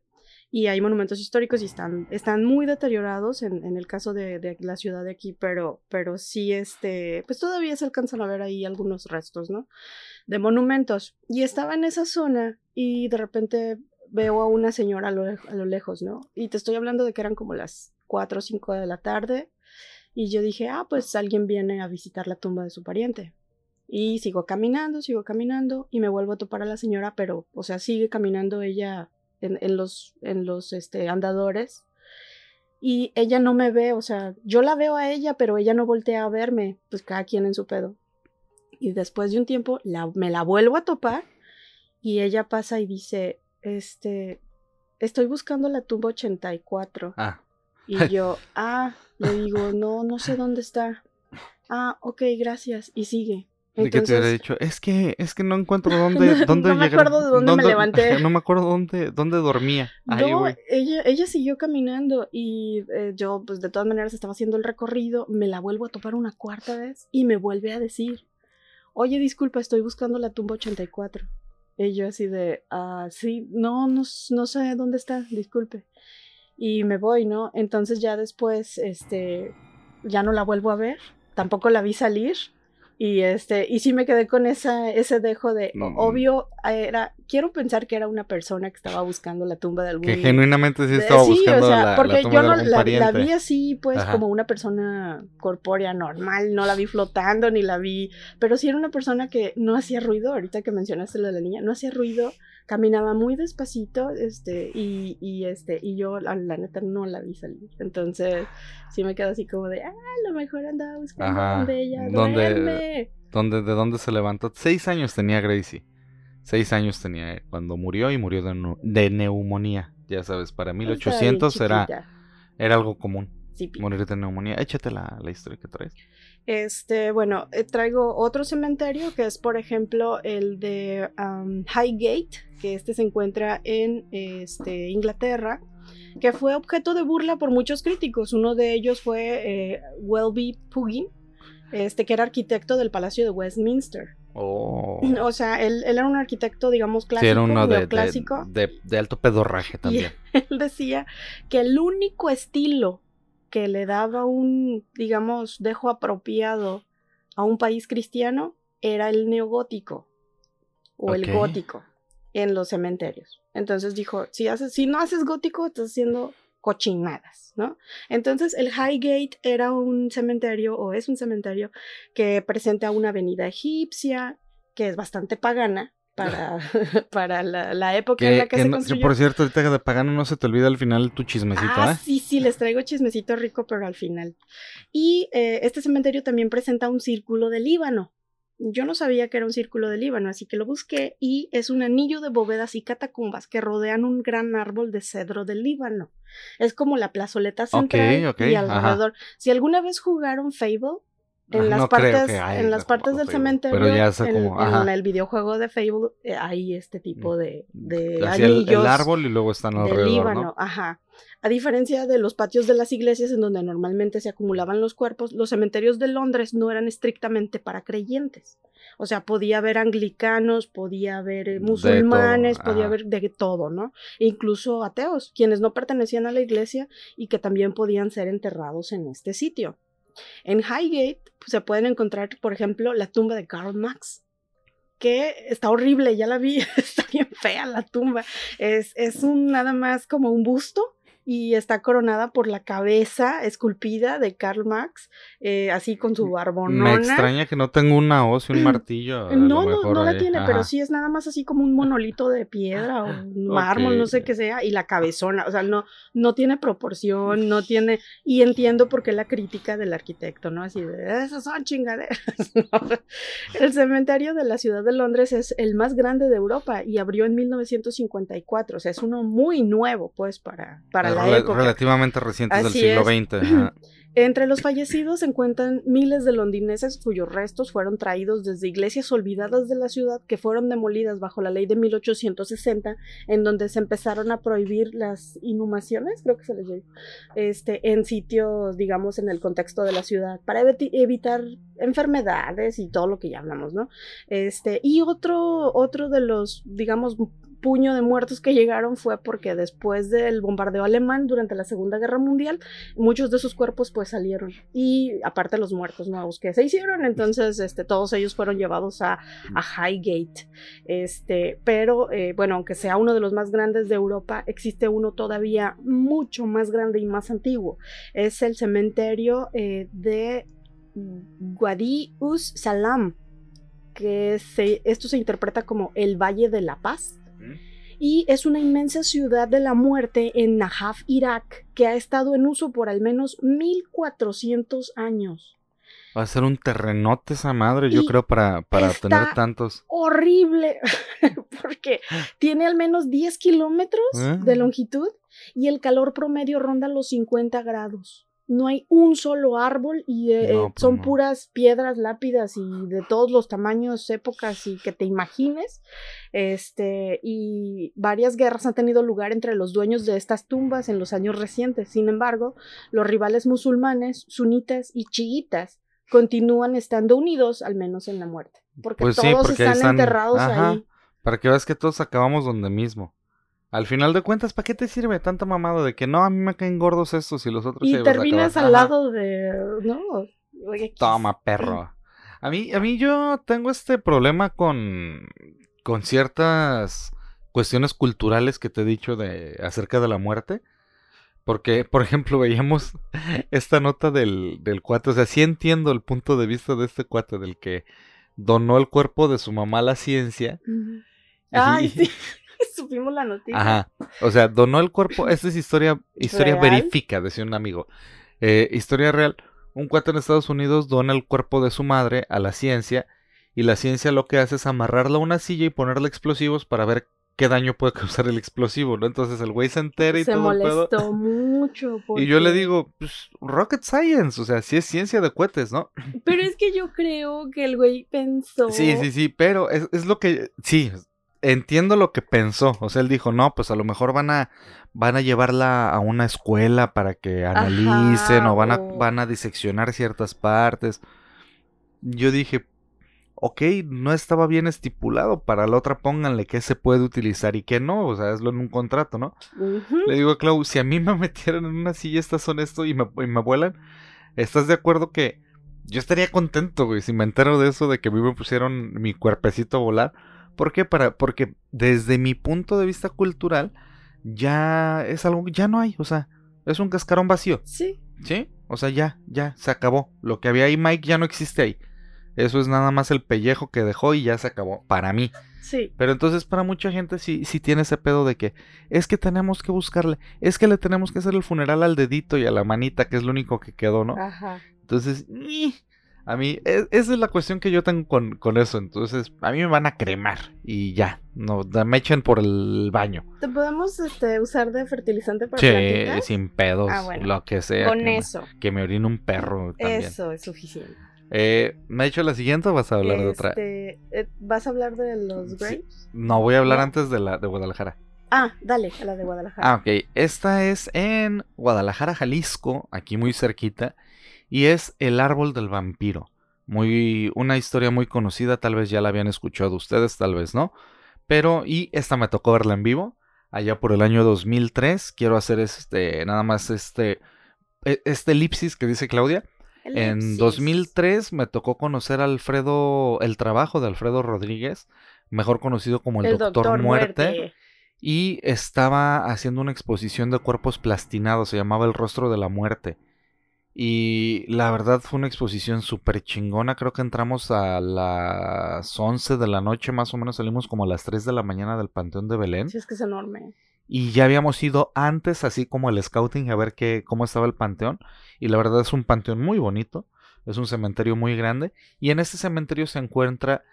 Y hay monumentos históricos y están, están muy deteriorados en, en el caso de, de la ciudad de aquí, pero, pero sí, este, pues todavía se alcanzan a ver ahí algunos restos, ¿no? De monumentos. Y estaba en esa zona y de repente veo a una señora a lo, a lo lejos, ¿no? Y te estoy hablando de que eran como las 4 o 5 de la tarde. Y yo dije, ah, pues alguien viene a visitar la tumba de su pariente. Y sigo caminando, sigo caminando y me vuelvo a topar a la señora, pero, o sea, sigue caminando ella en, los, en los este, andadores. Y ella no me ve, o sea, yo la veo a ella, pero ella no voltea a verme, pues cada quien en su pedo. Y después de un tiempo la, me la vuelvo a topar y ella pasa y dice, este, estoy buscando la tumba 84. ah. Y yo, ah, le digo, no, no sé dónde está. Ah, ok, gracias. Y sigue. ¿De qué te hubiera Entonces, dicho? Es que, es que no encuentro dónde, No- dónde no me llegar- acuerdo de dónde me levanté. No me acuerdo dónde, dónde dormía. Ay, no, ella, ella siguió caminando y eh, yo, pues de todas maneras, estaba haciendo el recorrido, me la vuelvo a topar una cuarta vez y me vuelve a decir, oye, disculpa, estoy buscando la tumba 84. Y yo así de, ah, sí, no, no, no sé dónde está, disculpe. Y me voy, ¿no? Entonces ya después, este, ya no la vuelvo a ver, tampoco la vi salir y este, y sí me quedé con esa, ese dejo de, obvio, era, quiero pensar que era una persona que estaba buscando la tumba de algún... Que genuinamente sí estaba buscando o sea, la, porque tumba yo de no algún la, pariente. la vi así, pues, como una persona corpórea normal, no la vi flotando, ni la vi, pero sí era una persona que no hacía ruido, ahorita que mencionaste lo de la niña, no hacía ruido, caminaba muy despacito, este, y, y este, y yo la, la neta no la vi salir, entonces sí me quedo así como de, ah, a lo mejor andaba buscando Ajá, donde ella duerme. ¿Dónde, ¿De dónde se levantó? Seis años tenía Gracie. Seis años tenía cuando murió y murió de, de neumonía. Ya sabes, para Estaba 1800 bien era, era algo común. Sí. Morir de neumonía. Échate la, la historia que traes. Este, bueno, eh, traigo otro cementerio que es, por ejemplo, el de um, Highgate, que este se encuentra en este, Inglaterra, que fue objeto de burla por muchos críticos. Uno de ellos fue eh, Welby Puggin, este, que era arquitecto del Palacio de Westminster. Oh. O sea, él, él era un arquitecto, digamos, Sí, clásico, era uno de, de, neoclásico. de- de alto pedorraje también. él decía que el único estilo que le daba un, digamos, dejo apropiado a un país cristiano era el neogótico o el gótico en los cementerios. Entonces dijo, si, haces, si no haces gótico, estás haciendo cochinadas, ¿no? Entonces el Highgate era un cementerio o es un cementerio que presenta una avenida egipcia, que es bastante pagana para, para la, la época en Que, la que, que se no- construyó. por cierto, ahorita de pagano no se te olvida al final tu chismecito, Ah, ¿eh? sí, sí, les traigo chismecito rico, pero al final. Y eh, este cementerio también presenta un círculo de Líbano. Yo no sabía que era un círculo de Líbano, así que lo busqué y es un anillo de bóvedas y catacumbas que rodean un gran árbol de cedro del Líbano. Es como la plazoleta central ok, y ajá. alrededor. Si alguna vez jugaron Fable, en las no partes, en las partes del cementerio, Pero ya sé en, el videojuego de Fable, eh, hay este tipo de, de el, anillos el árbol y luego están de alrededor, Líbano, ¿no? ajá. A diferencia de los patios de las iglesias en donde normalmente se acumulaban los cuerpos, los cementerios de Londres no eran estrictamente para creyentes. O sea, podía haber anglicanos, podía haber eh, De musulmanes, podía haber de todo, ¿no? Incluso ateos, quienes no pertenecían a la iglesia y que también podían ser enterrados en este sitio. En Highgate pues, se pueden encontrar, por ejemplo, la tumba de Karl Marx, que está horrible, ya la vi, está bien fea la tumba. Es, es un nada más como un busto y está coronada por la cabeza esculpida de Karl Marx, eh, así con su barbonona. Me extraña que no tenga una hoz y un martillo. No, no, no la tiene, ajá. pero sí es nada más así como un monolito de piedra o un mármol, no sé qué sea, y la cabezona, o sea, no, no tiene proporción, no tiene, y entiendo por qué la crítica del arquitecto, ¿no? Así de, esas son chingaderas. El cementerio de la ciudad de Londres es el más grande de Europa y abrió en 1954, o sea, es uno muy nuevo, pues, para, para la rela- época. Relativamente recientes Así del siglo. XX. ajá. Entre los fallecidos se encuentran miles de londinenses cuyos restos fueron traídos desde iglesias olvidadas de la ciudad que fueron demolidas bajo la ley de 1860, en donde se empezaron a prohibir las inhumaciones, creo que se les llama, este, en sitios, digamos, en el contexto de la ciudad, para evitar enfermedades y todo lo que ya hablamos, ¿no? Este, y otro, otro de los, digamos, puño de muertos que llegaron fue porque después del bombardeo alemán durante la Segunda Guerra Mundial, muchos de sus cuerpos pues salieron. Y aparte los muertos nuevos que se hicieron entonces este todos ellos fueron llevados a, Highgate. Este pero eh, bueno aunque sea uno de los más grandes de Europa existe uno todavía mucho más grande y más antiguo. Es el cementerio eh, de Wadi Us Salam que se, esto se interpreta como el Valle de la Paz y es una inmensa ciudad de la muerte en Najaf, Irak, que ha estado en uso por al menos 1400 años. Va a ser un terrenote esa madre, yo Y creo, para, para está- tener tantos. Horrible, porque tiene al menos 10 kilómetros Ah. de longitud y el calor promedio ronda los 50 grados. No hay un solo árbol y eh, No, eh, pues son no. puras piedras lápidas y de todos los tamaños, épocas y que te imagines. Este, y varias guerras han tenido lugar entre los dueños de estas tumbas en los años recientes. Sin embargo, los rivales musulmanes, sunitas y chiitas continúan estando unidos, al menos en la muerte. Porque Pues sí, todos porque están, están- enterrados ajá. ahí. Para que veas que todos acabamos donde mismo. Al final de cuentas, ¿para qué te sirve tanta mamada de que no, a mí me caen gordos estos y los otros Y terminas al lado de. No. oye, Toma, perro. A mí, a mí yo tengo este problema con, con ciertas cuestiones culturales que te he dicho de acerca de la muerte. Porque, por ejemplo, veíamos esta nota del, del cuate. O sea, sí entiendo el punto de vista de este cuate, del que donó el cuerpo de su mamá a la ciencia. Y- Ay, sí. Supimos la noticia. Ajá. O sea, donó el cuerpo. Esta es historia, historia ¿Real? verífica, decía un amigo. Eh, historia real. Un cuate en Estados Unidos dona el cuerpo de su madre a la ciencia. Y la ciencia lo que hace es amarrarla a una silla y ponerle explosivos para ver qué daño puede causar el explosivo, ¿no? Entonces el güey se entera y Se todo pedo. molestó mucho. Y yo le digo, pues, rocket science, o sea, sí es ciencia de cohetes, ¿no? Pero es que yo creo que el güey pensó. Sí, sí, sí, pero es, es lo que, sí, entiendo lo que pensó. O sea, él dijo, no, pues a lo mejor van a, van a llevarla a una escuela para que analicen o van a, van a diseccionar ciertas partes. Yo dije, ok, no estaba bien estipulado, para la otra pónganle qué se puede utilizar y qué no, o sea, hazlo en un contrato, ¿no? Le digo a Clau, si a mí me metieran en una silla, estas son esto y me, y me vuelan, ¿estás de acuerdo que yo estaría contento, güey, si me entero de eso, de que a mí me pusieron mi cuerpecito a volar? ¿Por qué? Para, porque desde mi punto de vista cultural, ya es algo, ya no hay, o sea, es un cascarón vacío, Sí. ¿sí? O sea, ya, ya, se acabó. Lo que había ahí, Mike, ya no existe ahí. Eso es nada más el pellejo que dejó y ya se acabó, para mí. Sí. Pero entonces para mucha gente sí, sí tiene ese pedo de que es que tenemos que buscarle, es que le tenemos que hacer el funeral al dedito y a la manita, que es lo único que quedó, ¿no? Ajá. Entonces, ¡ih! A mí, e- esa es la cuestión que yo tengo con, con eso. Entonces, a mí me van a cremar y ya, no, me echen por el baño. ¿Te podemos este, usar de fertilizante para Sí, plantitas? sin pedos, Ah, bueno. lo que sea. Con que me- eso. que me orine un perro también. Eso es suficiente. Eh, ¿Me ha hecho la siguiente o vas a hablar de otra? Este, eh, ¿Vas a hablar de los Sí. grapes? No, voy a hablar No. antes de la de Guadalajara. Ah, dale, a la de Guadalajara. Ah, ok. Esta es en Guadalajara, Jalisco, aquí muy cerquita, y es El árbol del vampiro. Muy una historia muy conocida, tal vez ya la habían escuchado ustedes, tal vez no. Pero y esta me tocó verla en vivo allá por el año 2003. Quiero hacer este nada más este e- este elipsis que dice Claudia. En elipsis. 2003 me tocó conocer a Alfredo, el trabajo de Alfredo Rodríguez, mejor conocido como el, Doctor, Muerte y estaba haciendo una exposición de cuerpos plastinados, se llamaba El Rostro de la Muerte. Y la verdad fue una exposición súper chingona, creo que entramos a las 11 de la noche, más o menos salimos como a las 3 de la mañana del Panteón de Belén. Sí, es que es enorme. Y ya habíamos ido antes, así como el scouting, a ver qué, cómo estaba el panteón. Y la verdad es un panteón muy bonito, es un cementerio muy grande. Y en este cementerio se encuentra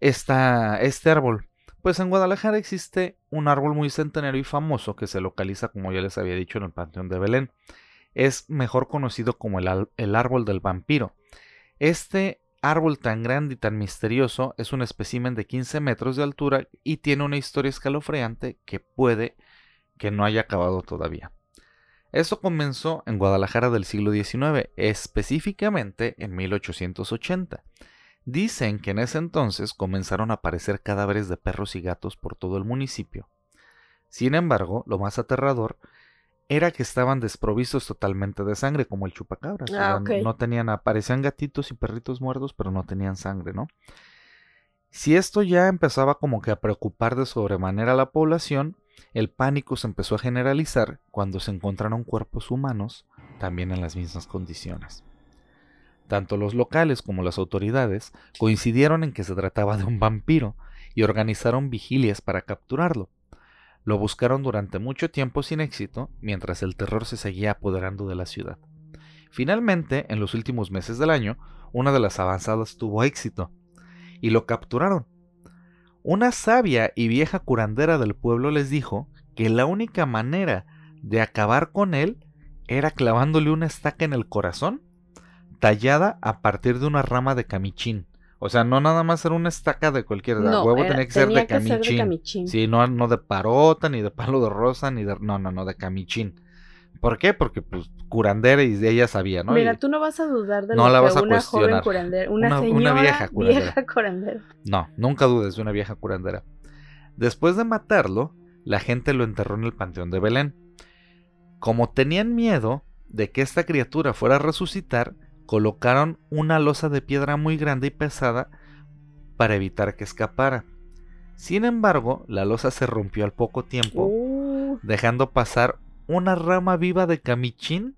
esta, este árbol. Pues en Guadalajara existe un árbol muy centenario y famoso que se localiza, como ya les había dicho, en el Panteón de Belén. Es mejor conocido como el, el árbol del vampiro. Este árbol tan grande y tan misterioso es un espécimen de 15 metros de altura y tiene una historia escalofriante que puede que no haya acabado todavía. Esto comenzó en Guadalajara del siglo XIX, específicamente en 1880. Dicen que en ese entonces comenzaron a aparecer cadáveres de perros y gatos por todo el municipio. Sin embargo, lo más aterrador era que estaban desprovistos totalmente de sangre, como el chupacabras. Ah. No tenían, aparecían gatitos y perritos muertos, pero no tenían sangre, ¿no? Si esto ya empezaba como que a preocupar de sobremanera a la población, el pánico se empezó a generalizar cuando se encontraron cuerpos humanos también en las mismas condiciones. Tanto los locales como las autoridades coincidieron en que se trataba de un vampiro y organizaron vigilias para capturarlo. Lo buscaron durante mucho tiempo sin éxito, mientras el terror se seguía apoderando de la ciudad. Finalmente, en los últimos meses del año, una de las avanzadas tuvo éxito, y lo capturaron. Una sabia y vieja curandera del pueblo les dijo que la única manera de acabar con él era clavándole una estaca en el corazón, tallada a partir de una rama de camichín. O sea, no nada más era una estaca de cualquier de No, huevo era- tenía que ser de que ser camichín. camichín. Sí, no, no de parota, ni de palo de rosa, ni de. No, no, no, de camichín. ¿Por qué? Porque, pues, curandera y ella sabía, ¿no? Mira, Y- tú no vas a dudar de No lo la que vas a una joven curandera, una, Una- vieja curandera. vieja curandera. No, nunca dudes de una vieja curandera. Después de matarlo, la gente lo enterró en el Panteón de Belén. Como tenían miedo de que esta criatura fuera a resucitar, colocaron una losa de piedra muy grande y pesada para evitar que escapara. Sin embargo, la losa se rompió al poco tiempo, Uh, dejando pasar una rama viva de camichín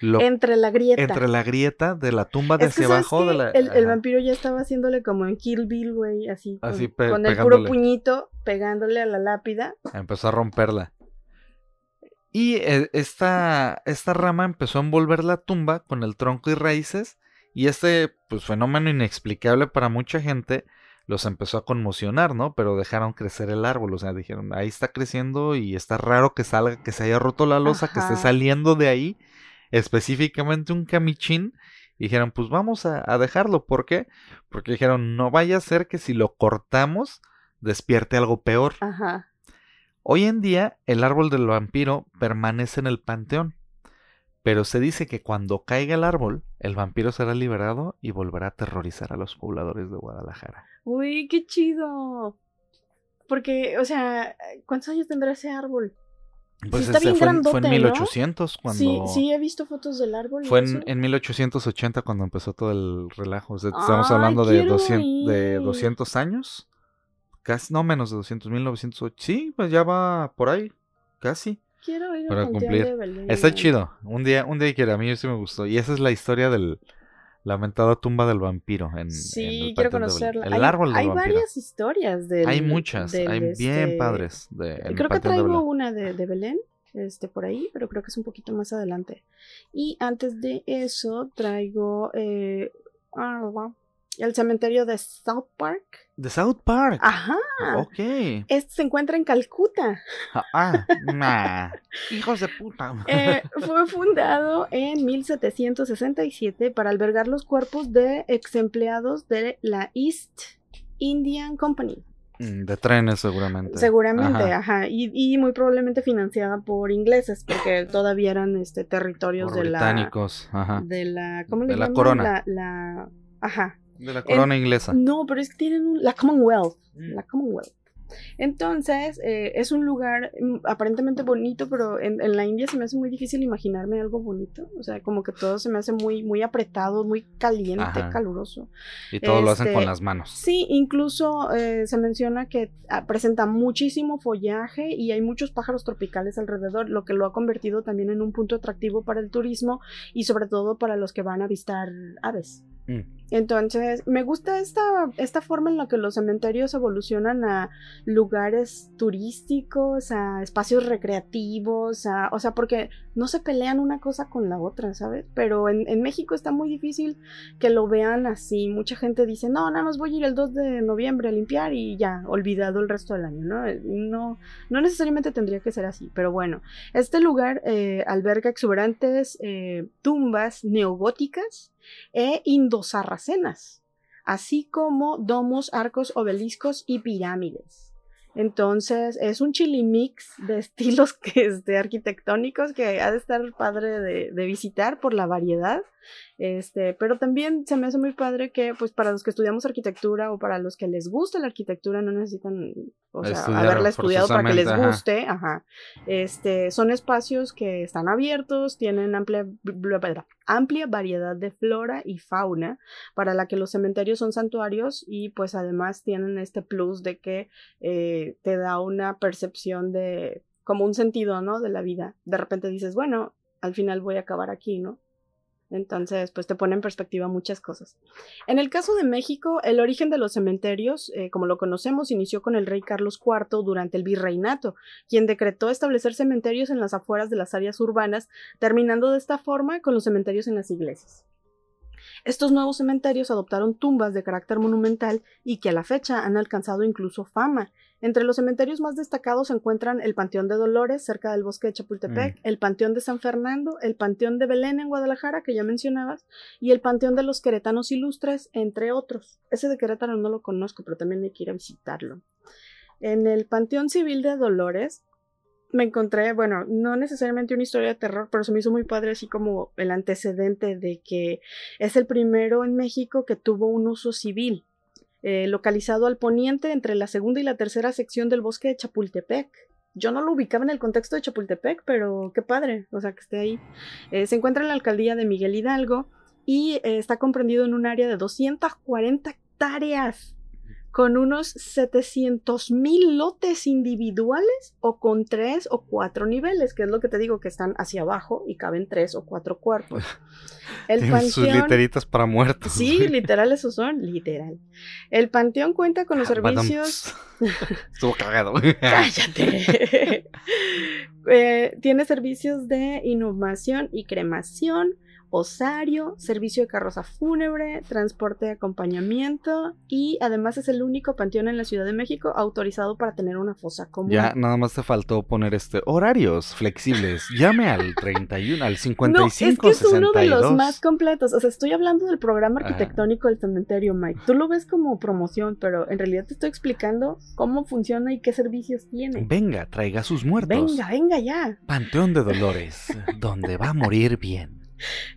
lo- entre la grieta. entre la grieta de la tumba de Es que hacia ¿sabes abajo de la. el, vampiro ya estaba haciéndole como en Kill Bill, güey, así, con, Así pe- con el pegándole. puro puñito pegándole a la lápida. Empezó a romperla. Y eh, esta, esta rama empezó a envolver la tumba con el tronco y raíces. Y este pues, fenómeno inexplicable para mucha gente los empezó a conmocionar, ¿no? Pero dejaron crecer el árbol. O sea, dijeron, ahí está creciendo y está raro que salga, que se haya roto la losa, que esté saliendo de ahí. Específicamente un camichín. Y dijeron, pues vamos a, a dejarlo. ¿Por qué? Porque dijeron, no vaya a ser que si lo cortamos, despierte algo peor. Ajá. Hoy en día, el árbol del vampiro permanece en el panteón, pero se dice que cuando caiga el árbol, el vampiro será liberado y volverá a aterrorizar a los pobladores de Guadalajara. Uy, qué chido. Porque, o sea, ¿cuántos años tendrá ese árbol? Pues está ese bien fue, en- fue en grandote, ¿no? 1800 cuando Sí, sí, he visto fotos del árbol. fue en, en 1880 cuando empezó todo el relajo. O sea, estamos hablando de quiero 200, de ir. 200 años. Casi, no menos de 200, 1908. Sí, pues ya va por ahí, casi. Quiero ir para cumplir. de Belén. Está chido. Un día, un día quiera. A mí sí me gustó. Y esa es la historia del lamentada tumba del vampiro. En, en Sí, el quiero Panteón de Belén. conocerla. El hay, árbol del hay vampiro. varias historias del, hay muchas. del, hay bien este, padres. De, Creo que de traigo una de, de Belén, este, por ahí, pero creo que es un poquito más adelante. Y antes de eso traigo eh, ah, el cementerio de South Park. De South Park. Ajá. Ok. Este se encuentra en Calcuta. Ah, ah, nah. Hijos de puta. Eh, fue fundado en 1767 para albergar los cuerpos de ex empleados de la East Indian Company. Mm, de trenes, seguramente. Seguramente, Ajá. ajá. Y, y muy probablemente financiada por ingleses, porque todavía eran este territorios Por de la. británicos. Ajá. De la. ¿Cómo le De la corona. La, la- Ajá. De la corona inglesa. No, pero es que tienen un- la Commonwealth. Mm. La Commonwealth. Entonces, eh, es un lugar mm, aparentemente bonito, pero en, en la India se me hace muy difícil imaginarme algo bonito. O sea, como que todo se me hace muy, muy apretado, muy caliente, Ajá. caluroso. Y todo lo hacen este, con las manos. Sí, incluso eh, se menciona que ah, presenta muchísimo follaje y hay muchos pájaros tropicales alrededor, lo que lo ha convertido también en un punto atractivo para el turismo y sobre todo para los que van a avistar aves. Mm. Entonces, me gusta esta, esta forma en la que los cementerios evolucionan a lugares turísticos, a espacios recreativos, a, o sea, porque no se pelean una cosa con la otra, ¿sabes? Pero en, en México está muy difícil que lo vean así. Mucha gente dice, no, nada más voy a ir el 2 de noviembre a limpiar y ya, olvidado el resto del año, ¿no? Eh, No, no necesariamente tendría que ser así, pero bueno, este lugar eh, alberga exuberantes eh, tumbas neogóticas e indosarracenas, así como domos, arcos, obeliscos y pirámides. Entonces es un chilimix de estilos que, este, arquitectónicos que ha de estar padre de, de visitar por la variedad. Este, pero también se me hace muy padre que, pues, para los que estudiamos arquitectura o para los que les gusta la arquitectura, no necesitan, o sea, Estudiar haberla estudiado para que les ajá. guste, ajá. Este, son espacios que están abiertos, tienen amplia, amplia variedad de flora y fauna, para la que los cementerios son santuarios y, pues, además tienen este plus de que eh, te da una percepción de, como un sentido, ¿no? De la vida. De repente dices, bueno, al final voy a acabar aquí, ¿no? Entonces, pues te pone en perspectiva muchas cosas. En el caso de México, el origen de los cementerios, eh, como lo conocemos, inició con el rey Carlos IV durante el virreinato, quien decretó establecer cementerios en las afueras de las áreas urbanas, terminando de esta forma con los cementerios en las iglesias. Estos nuevos cementerios adoptaron tumbas de carácter monumental y que a la fecha han alcanzado incluso fama. Entre los cementerios más destacados se encuentran el Panteón de Dolores, cerca del bosque de Chapultepec, Mm. el Panteón de San Fernando, el Panteón de Belén en Guadalajara, que ya mencionabas, y el Panteón de los Queretanos Ilustres, entre otros. Ese de Querétaro no lo conozco, pero también hay que ir a visitarlo. En el Panteón Civil de Dolores me encontré, bueno, no necesariamente una historia de terror, pero se me hizo muy padre así como el antecedente de que es el primero en México que tuvo un uso civil, eh, localizado al poniente entre la segunda y la tercera sección del bosque de Chapultepec. yo no lo ubicaba en el contexto de Chapultepec, pero qué padre, o sea, que esté ahí. Eh, se encuentra en la alcaldía de Miguel Hidalgo y eh, está comprendido en un área de 240 hectáreas con unos 700 mil lotes individuales o con tres o cuatro niveles, que es lo que te digo, que están hacia abajo y caben tres o cuatro cuerpos. El panteón, sus literitas para muertos. Sí, literal, esos son, literal. El panteón cuenta con los servicios. Estuvo cagado. Cállate. Eh, tiene servicios de inhumación y cremación osario, servicio de carroza fúnebre, transporte de acompañamiento y además es el único panteón en la Ciudad de México autorizado para tener una fosa común. Ya nada más te faltó poner este horarios flexibles. Llame al 31, al 55, no, es que es uno de los más completos. O sea, estoy hablando del programa arquitectónico del cementerio, Mike. Tú lo ves como promoción, pero en realidad te estoy explicando cómo funciona y qué servicios tiene. Venga, traiga sus muertos. Venga, venga ya. Panteón de Dolores, donde va a morir bien.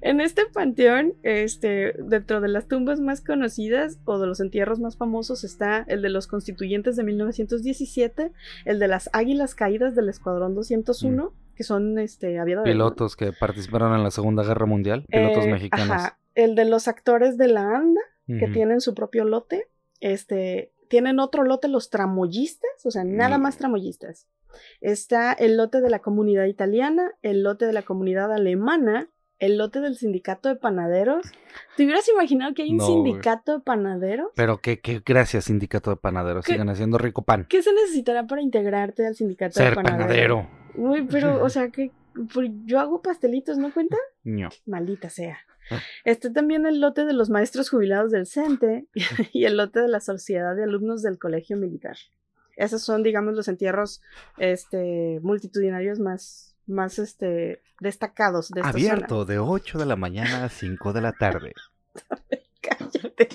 En este panteón, este, dentro de las tumbas más conocidas o de los entierros más famosos está el de los constituyentes de 1917, el de las águilas caídas del Escuadrón 201, mm. que son este, aviadores. Pilotos que participaron en la Segunda Guerra Mundial, pilotos eh, mexicanos. El de los actores de la ANDA, que tienen su propio lote. Este, tienen otro lote los tramoyistas, o sea, nada más tramoyistas. Está el lote de la comunidad italiana, el lote de la comunidad alemana, el lote del sindicato de panaderos. ¿Te hubieras imaginado que hay un sindicato de panaderos? Pero qué, qué gracias, sindicato de panaderos. Sigan haciendo rico pan. ¿Qué se necesitará para integrarte al sindicato de panaderos? Ser panadero. Uy, pero, o sea, que yo hago pastelitos, ¿no cuenta? No. Maldita sea. Ah. Está también el lote de los maestros jubilados del CENTE y el lote de la Sociedad de Alumnos del Colegio Militar. Esos son, digamos, los entierros este, multitudinarios más más este, destacados de esta Abierto de 8 de la mañana a 5 de la tarde. Cállate.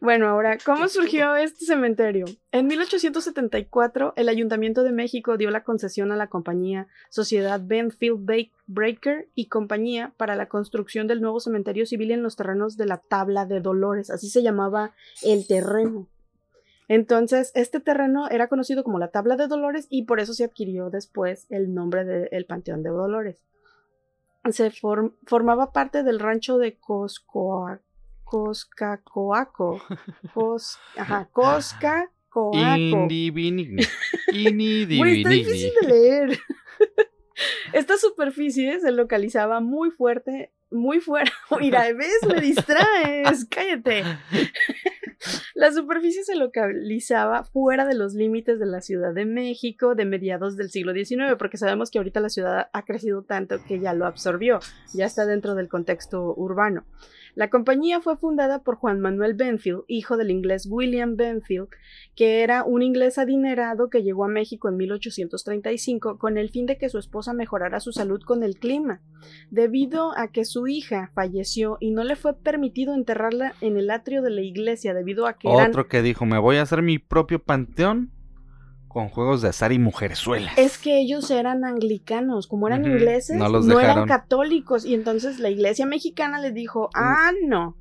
Bueno, ahora, ¿cómo surgió este cementerio? En 1874, el Ayuntamiento de México dio la concesión a la compañía Sociedad Benfield Breaker y compañía para la construcción del nuevo cementerio civil en los terrenos de la Tabla de Dolores. Así se llamaba el terreno. Entonces, este terreno era conocido como la Tabla de Dolores y por eso se adquirió después el nombre del Panteón de Dolores. Se formaba parte del rancho de Coscoa, Coscacoaco. Cos, ajá, Coscacoaco. está difícil de leer. Esta superficie se localizaba muy fuerte, muy fuera. Mira, ves, me distraes, cállate. La superficie se localizaba fuera de los límites de la Ciudad de México de mediados del siglo XIX, porque sabemos que ahorita la ciudad ha crecido tanto que ya lo absorbió, ya está dentro del contexto urbano. La compañía fue fundada por Juan Manuel Benfield, hijo del inglés William Benfield, que era un inglés adinerado que llegó a México en 1835 con el fin de que su esposa mejorara su salud con el clima. Debido a que su hija falleció y no le fue permitido enterrarla en el atrio de la iglesia debido a que Otro que dijo, me voy a hacer mi propio panteón con juegos de azar y mujerzuelas. Es que ellos eran anglicanos, como eran ingleses, no, eran católicos. Y entonces la iglesia mexicana les dijo, ah, no,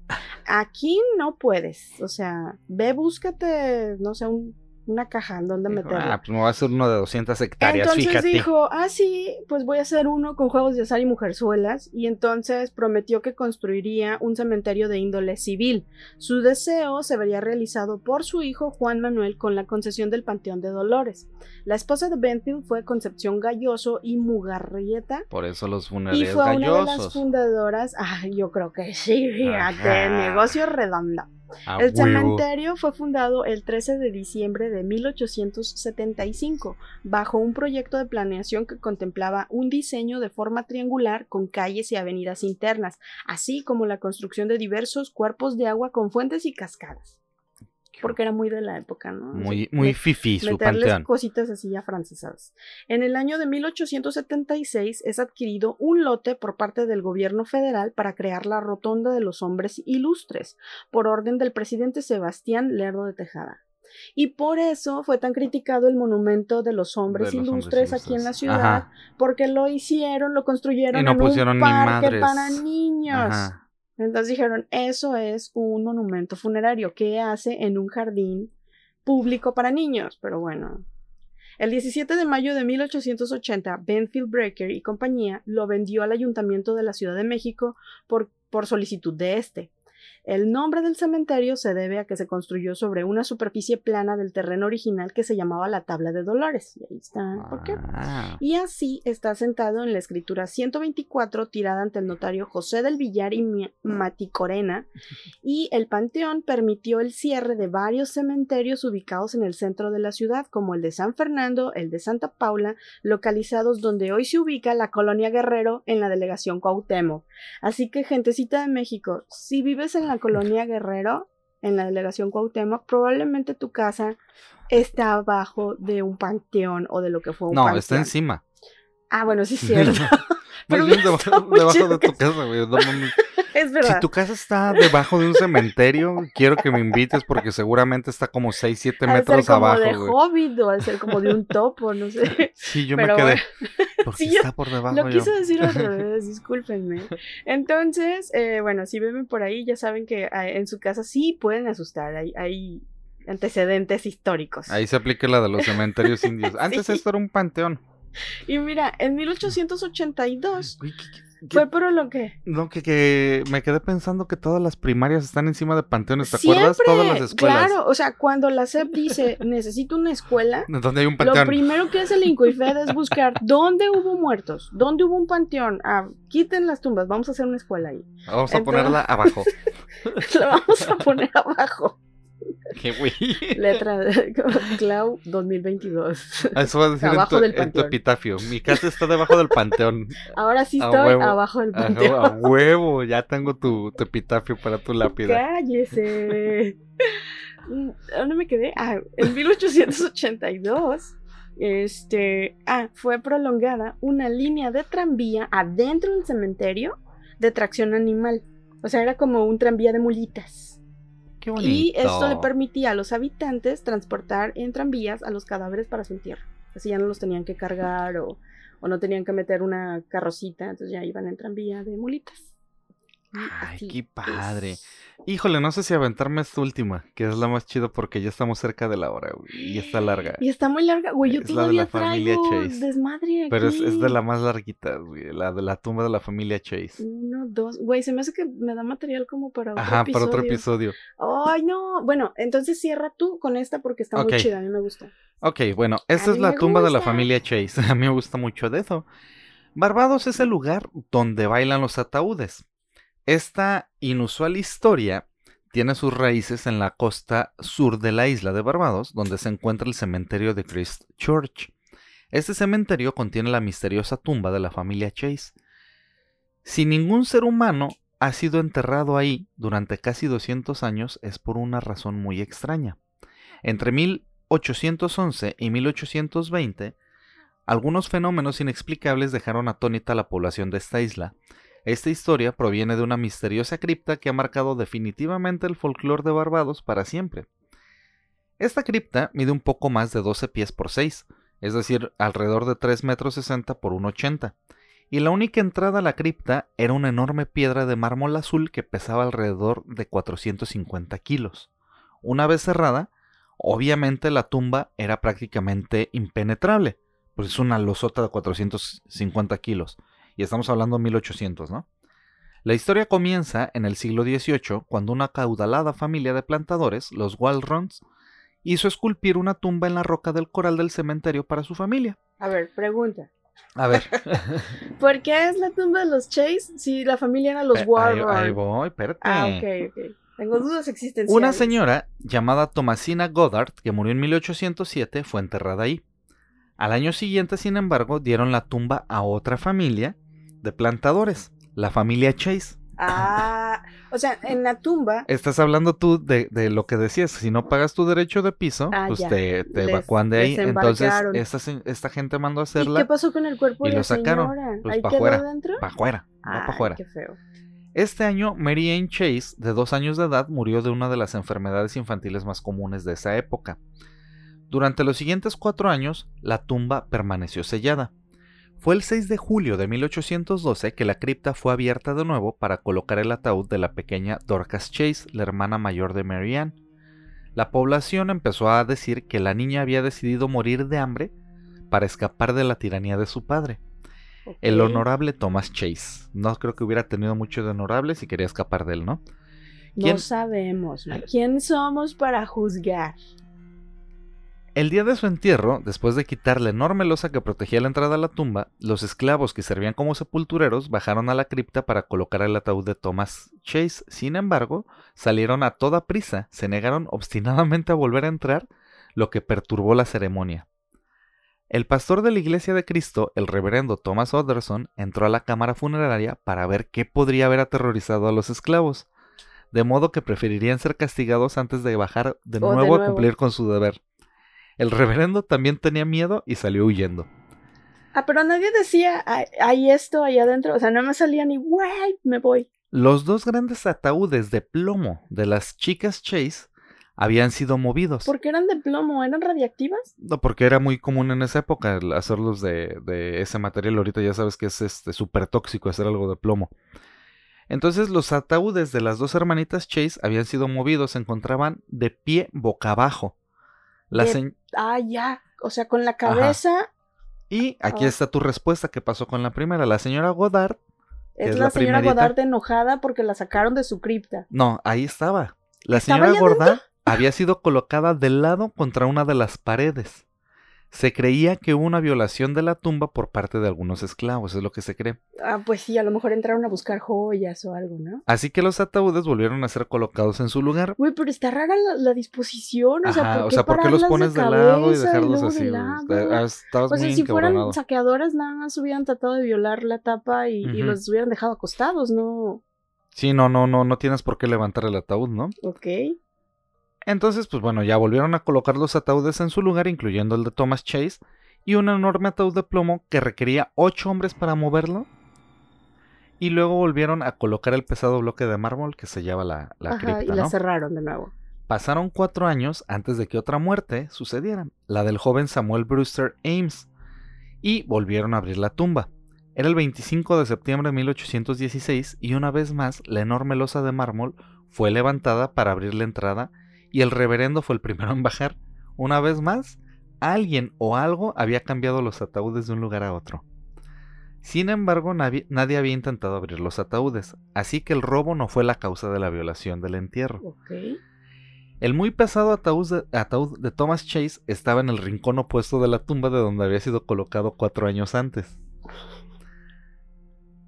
aquí no puedes. O sea, ve, búscate, no sé, un una caja en donde meterlo. Ah, pues me voy a hacer uno de 200 hectáreas, entonces dijo, ah, sí, pues voy a hacer uno con juegos de azar y mujerzuelas. Y entonces prometió que construiría un cementerio de índole civil. Su deseo se vería realizado por su hijo Juan Manuel con la concesión del Panteón de Dolores. La esposa de Benfield fue Concepción Galloso y Mugarrieta. Por eso los funerales Y fue una de las fundadoras, ah, yo creo que sí, fíjate, negocio redondo el cementerio fue fundado el 13 de diciembre de 1875 bajo un proyecto de planeación que contemplaba un diseño de forma triangular con calles y avenidas internas, así como la construcción de diversos cuerpos de agua con fuentes y cascadas porque era muy de la época, ¿no? Muy, muy fifi su panteón. cositas así afrancesadas. En el año de 1876 es adquirido un lote por parte del gobierno federal para crear la Rotonda de los Hombres Ilustres, por orden del presidente Sebastián Lerdo de Tejada. Y por eso fue tan criticado el monumento de los hombres, ilustres, aquí en la ciudad, porque lo hicieron, lo construyeron en un parque para niños. Entonces dijeron, eso es un monumento funerario que hace en un jardín público para niños, pero bueno. El 17 de mayo de 1880, Benfield Breaker y compañía lo vendió al Ayuntamiento de la Ciudad de México por, por solicitud de este. El nombre del cementerio se debe a que se construyó sobre una superficie plana del terreno original que se llamaba la Tabla de Dolores. Y ahí está. ¿Por qué? Ah. Y así está sentado en la escritura 124 tirada ante el notario José del Villar y Maticorena. Y el panteón permitió el cierre de varios cementerios ubicados en el centro de la ciudad, como el de San Fernando, el de Santa Paula, localizados donde hoy se ubica la colonia Guerrero en la delegación Cuauhtémoc. Así que, gentecita de México, si vives en la colonia Guerrero, en la delegación Cuauhtémoc, probablemente tu casa está abajo de un panteón o de lo que fue un No, panteón. está encima. Ah, bueno, sí es cierto. Pero bien debajo, de tu casa, güey. no. Es verdad. Si tu casa está debajo de un cementerio, quiero que me invites porque seguramente está como 6, 7 Ha de ser metros como abajo, de güey. hobbit o al ser como de un topo, no sé. Sí, yo Pero me quedé. bueno. Porque Sí, está por debajo Lo yo. quise decir al revés, discúlpenme. Entonces, eh, bueno, si ven por ahí, ya saben que eh, en su casa sí pueden asustar. Hay, hay antecedentes históricos. Ahí se aplica la de los cementerios indios. Antes Sí. esto era un panteón. Y mira, en 1882 Güey, ¿qué- qué- qué- fue por lo que. No, que, que me quedé pensando que todas las primarias están encima de panteones. ¿Te acuerdas? Todas las escuelas. Claro, o sea, cuando la SEP dice necesito una escuela, Donde hay un Lo primero que hace el Incoifed es buscar dónde hubo muertos, dónde hubo un panteón. Ah, quiten las tumbas, vamos a hacer una escuela ahí. Vamos a ponerla abajo. La vamos a poner abajo. Qué güey. Letra Clau 2022. Eso va a decir en Abajo tu, del en tu panteón. epitafio. Mi casa está debajo del panteón. Ahora sí A estoy huevo. abajo del panteón. a huevo, ya tengo tu, tu epitafio para tu lápida. Cállese. Mm, ¿Dónde me quedé? Ah, en 1882. Este, ah, fue prolongada una línea de tranvía adentro del cementerio de tracción animal. O sea, era como un tranvía de mulitas. Qué Y esto le permitía a los habitantes transportar en tranvías a los cadáveres para su entierro. Así ya no los tenían que cargar o, o no tenían que meter una carrocita, entonces ya iban en tranvía de mulitas. Ay, así qué padre. es. Híjole, no sé si aventarme esta última, que es la más chida porque ya estamos cerca de la hora, güey, y está larga. Y está muy larga, güey. Yo Es la de todavía la familia Chase. desmadre aquí. Pero es, es de la más larguita, güey, la de la tumba de la familia Chase. Uno, dos. Güey, se me hace que me da material como para otro Ajá, episodio. para otro episodio. Ay, no. Bueno, entonces cierra tú con esta porque está muy chida. A mí me gusta. Ok, bueno, esta A es la tumba de la familia Chase. A mí me gusta mucho de eso. Barbados es el lugar donde bailan los ataúdes. Esta inusual historia tiene sus raíces en la costa sur de la isla de Barbados, donde se encuentra el cementerio de Christ Church. Este cementerio contiene la misteriosa tumba de la familia Chase. Si ningún ser humano ha sido enterrado ahí durante casi 200 años, es por una razón muy extraña. Entre 1811 y 1820, algunos fenómenos inexplicables dejaron atónita a la población de esta isla. Esta historia proviene de una misteriosa cripta que ha marcado definitivamente el folclore de Barbados para siempre. Esta cripta mide un poco más de 12 pies por 6, es decir, alrededor de 3 metros 60 por 1,80, y la única entrada a la cripta era una enorme piedra de mármol azul que pesaba alrededor de 450 kilos. Una vez cerrada, obviamente la tumba era prácticamente impenetrable, pues es una losota de 450 kilos, y estamos hablando de 1800, ¿no? La historia comienza en el siglo XVIII, cuando una caudalada familia de plantadores, los Walrons, hizo esculpir una tumba en la roca del coral del cementerio para su familia. A ver, pregunta. A ver, ¿Por qué es la tumba de los Chase si la familia era los ahí, Warren? ahí voy, espérate. Ah, ok, ok. Tengo dudas existenciales. Una señora llamada Thomasina Goddard, que murió en 1807, fue enterrada ahí. Al año siguiente, sin embargo, dieron la tumba a otra familia de plantadores, la familia Chase. Ah, o sea, en la tumba Estás hablando tú de, de lo que decías, si no pagas tu derecho de piso, Ah, pues ya. te, te Les evacúan de ahí. Entonces, esta, esta gente mandó a ¿Y qué hacerla pasó con el cuerpo y de lo la sacaron, señora? pues, ¿Ahí pa' quedó afuera. para afuera, para afuera. qué feo. Este año, Mary Ann Chase, de dos años de edad, murió de una de las enfermedades infantiles más comunes de esa época. Durante los siguientes cuatro años, la tumba permaneció sellada. Fue el 6 de julio de 1812 que la cripta fue abierta de nuevo para colocar el ataúd de la pequeña Dorcas Chase, la hermana mayor de Mary Ann. La población empezó a decir que la niña había decidido morir de hambre para escapar de la tiranía de su padre, el honorable Thomas Chase. No creo que hubiera tenido mucho de honorable si quería escapar de él, ¿no? No sabemos. ¿Quién somos para juzgar? El día de su entierro, después de quitar la enorme losa que protegía la entrada a la tumba, los esclavos que servían como sepultureros bajaron a la cripta para colocar el ataúd de Thomas Chase. Sin embargo, salieron a toda prisa, se negaron obstinadamente a volver a entrar, lo que perturbó la ceremonia. El pastor de la Iglesia de Cristo, el reverendo Thomas Otterson, entró a la cámara funeraria para ver qué podría haber aterrorizado a los esclavos, de modo que preferirían ser castigados antes de bajar de, nuevo, de nuevo, a cumplir con su deber. El reverendo también tenía miedo y salió huyendo. Ah, pero nadie decía, hay esto ahí adentro. O sea, no me salía ni, güey, me voy. Los dos grandes ataúdes de plomo de las chicas Chase habían sido movidos. ¿Por qué eran de plomo? ¿Eran radiactivas? No, porque era muy común en esa época hacerlos de, de ese material. Ahorita ya sabes que es este súper tóxico hacer algo de plomo. Entonces los ataúdes de las dos hermanitas Chase habían sido movidos, se encontraban de pie boca abajo. La Ah, ya. O sea, con la cabeza. Y aquí oh. está tu respuesta. ¿Qué pasó con la primera? La señora Godard. Es, la, señora Godard enojada porque la sacaron de su cripta. No, ahí estaba. La señora Godard había sido colocada de lado contra una de las paredes se creía que hubo una violación de la tumba por parte de algunos esclavos, es lo que se cree. Ah, pues sí, a lo mejor entraron a buscar joyas o algo, ¿no? Así que los ataúdes volvieron a ser colocados en su lugar. Uy, pero está rara la, disposición, o sea, ¿por qué, o sea, ¿por qué los pones de, lado y dejarlos así? Ah, estabas o sea, si fueran saqueadores, nada más hubieran tratado de violar la tapa y, y los hubieran dejado acostados, ¿no? Sí, no, no, no, no tienes por qué levantar el ataúd, ¿no? Ok. Entonces, pues bueno, ya volvieron a colocar los ataúdes en su lugar, incluyendo el de Thomas Chase, y un enorme ataúd de plomo que requería ocho hombres para moverlo. Y luego volvieron a colocar el pesado bloque de mármol que sellaba la, la Ajá, Y la cerraron de nuevo. Pasaron cuatro años antes de que otra muerte sucediera, la del joven Samuel Brewster Ames, y volvieron a abrir la tumba. Era el 25 de septiembre de 1816 y una vez más la enorme losa de mármol fue levantada para abrir la entrada y el reverendo fue el primero en bajar. Una vez más, alguien o algo había cambiado los ataúdes de un lugar a otro. Sin embargo, nadie, había intentado abrir los ataúdes, así que el robo no fue la causa de la violación del entierro. El muy pesado ataúd de, ataúd de Thomas Chase estaba en el rincón opuesto de la tumba de donde había sido colocado cuatro años antes.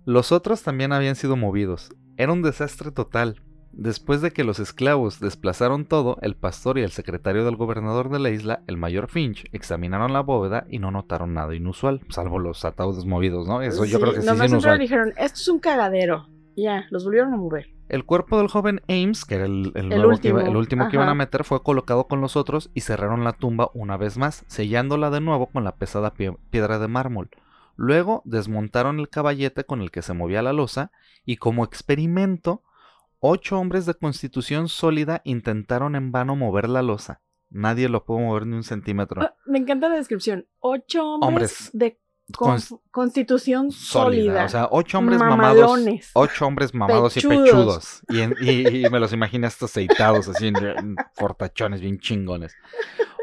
Los otros también habían sido movidos. Era un desastre total, Después de que los esclavos desplazaron todo, el pastor y el secretario del gobernador de la isla, el mayor Finch, examinaron la bóveda y no notaron nada inusual, salvo los ataúdes movidos, ¿no? Eso yo creo que sí es inusual. dijeron, esto es un cagadero. Ya, los volvieron a mover. El cuerpo del joven Ames, que era el, último, que, el último que iban a meter, fue colocado con los otros y cerraron la tumba una vez más, sellándola de nuevo con la pesada piedra de mármol. Luego desmontaron el caballete con el que se movía la losa y como experimento Ocho hombres de constitución sólida intentaron en vano mover la losa. Nadie lo pudo mover ni un centímetro. Ah, me encanta la descripción. Ocho hombres, de constitución sólida. O sea, ocho hombres mamados. Ocho hombres mamados y pechudos. Y, me los imaginé hasta aceitados, así en, fortachones bien chingones.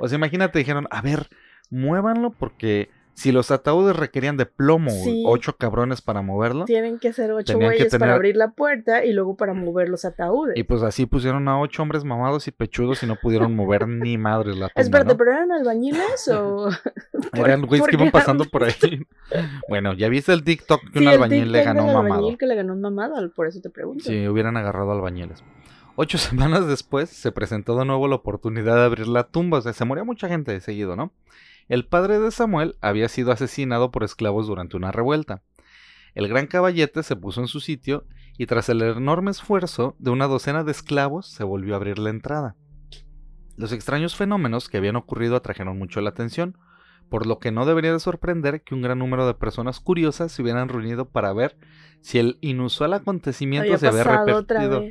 O sea, imagínate, dijeron, a ver, muévanlo porque si los ataúdes requerían de plomo, ocho cabrones para moverlo. Tienen que ser ocho güeyes para abrir la puerta y luego para mover los ataúdes. Y pues así pusieron a ocho hombres mamados y pechudos y no pudieron mover ni madres la tumba, Espérate, ¿pero eran albañiles o...? eran güeyes que iban pasando por ahí. bueno, ¿ya viste el TikTok que un albañil le ganó un mamado? albañil que le ganó un mamado, por eso te pregunto. Sí, hubieran agarrado albañiles. Ocho semanas después se presentó de nuevo la oportunidad de abrir la tumba. O sea, se moría mucha gente de seguido, ¿no? El padre de Samuel había sido asesinado por esclavos durante una revuelta. El gran caballete se puso en su sitio y tras el enorme esfuerzo de una docena de esclavos se volvió a abrir la entrada. Los extraños fenómenos que habían ocurrido atrajeron mucho la atención, por lo que no debería de sorprender que un gran número de personas curiosas se hubieran reunido para ver si el inusual acontecimiento se había repetido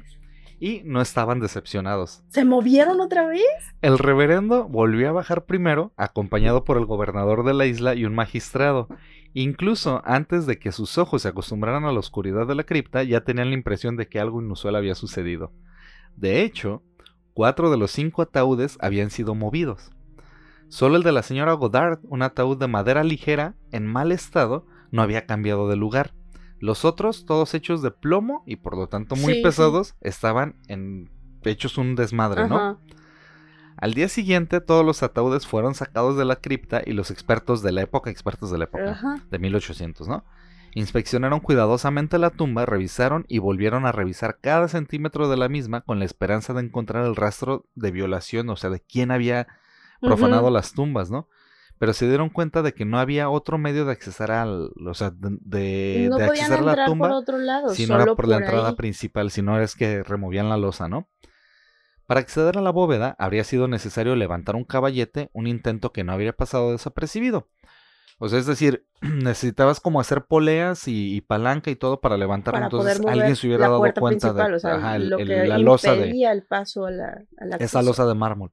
y no estaban decepcionados. ¿Se movieron otra vez? El reverendo volvió a bajar primero, acompañado por el gobernador de la isla y un magistrado. Incluso antes de que sus ojos se acostumbraran a la oscuridad de la cripta, ya tenían la impresión de que algo inusual había sucedido. De hecho, cuatro de los cinco ataúdes habían sido movidos. Solo el de la señora Godard, un ataúd de madera ligera, en mal estado, no había cambiado de lugar. Los otros, todos hechos de plomo y por lo tanto muy Sí, sí. pesados, estaban en hechos un desmadre, ¿no? Al día siguiente, todos los ataúdes fueron sacados de la cripta y los expertos de la época, expertos de la época, Ajá. de 1800, ¿no? Inspeccionaron cuidadosamente la tumba, revisaron y volvieron a revisar cada centímetro de la misma con la esperanza de encontrar el rastro de violación, o sea, de quién había profanado las tumbas, ¿no? Pero se dieron cuenta de que no había otro medio de accesar al, o sea, de, no de accesar a la tumba por otro lado, si no solo era por la entrada principal, si no es que removían la losa, ¿no? Para acceder a la bóveda habría sido necesario levantar un caballete, un intento que no habría pasado desapercibido. O sea, es decir, necesitabas como hacer poleas y, y palanca y todo para levantarlo. para Entonces poder mover alguien se hubiera dado cuenta de o sea, ajá, el- lo el- que la losa de el paso a la, al esa losa de mármol.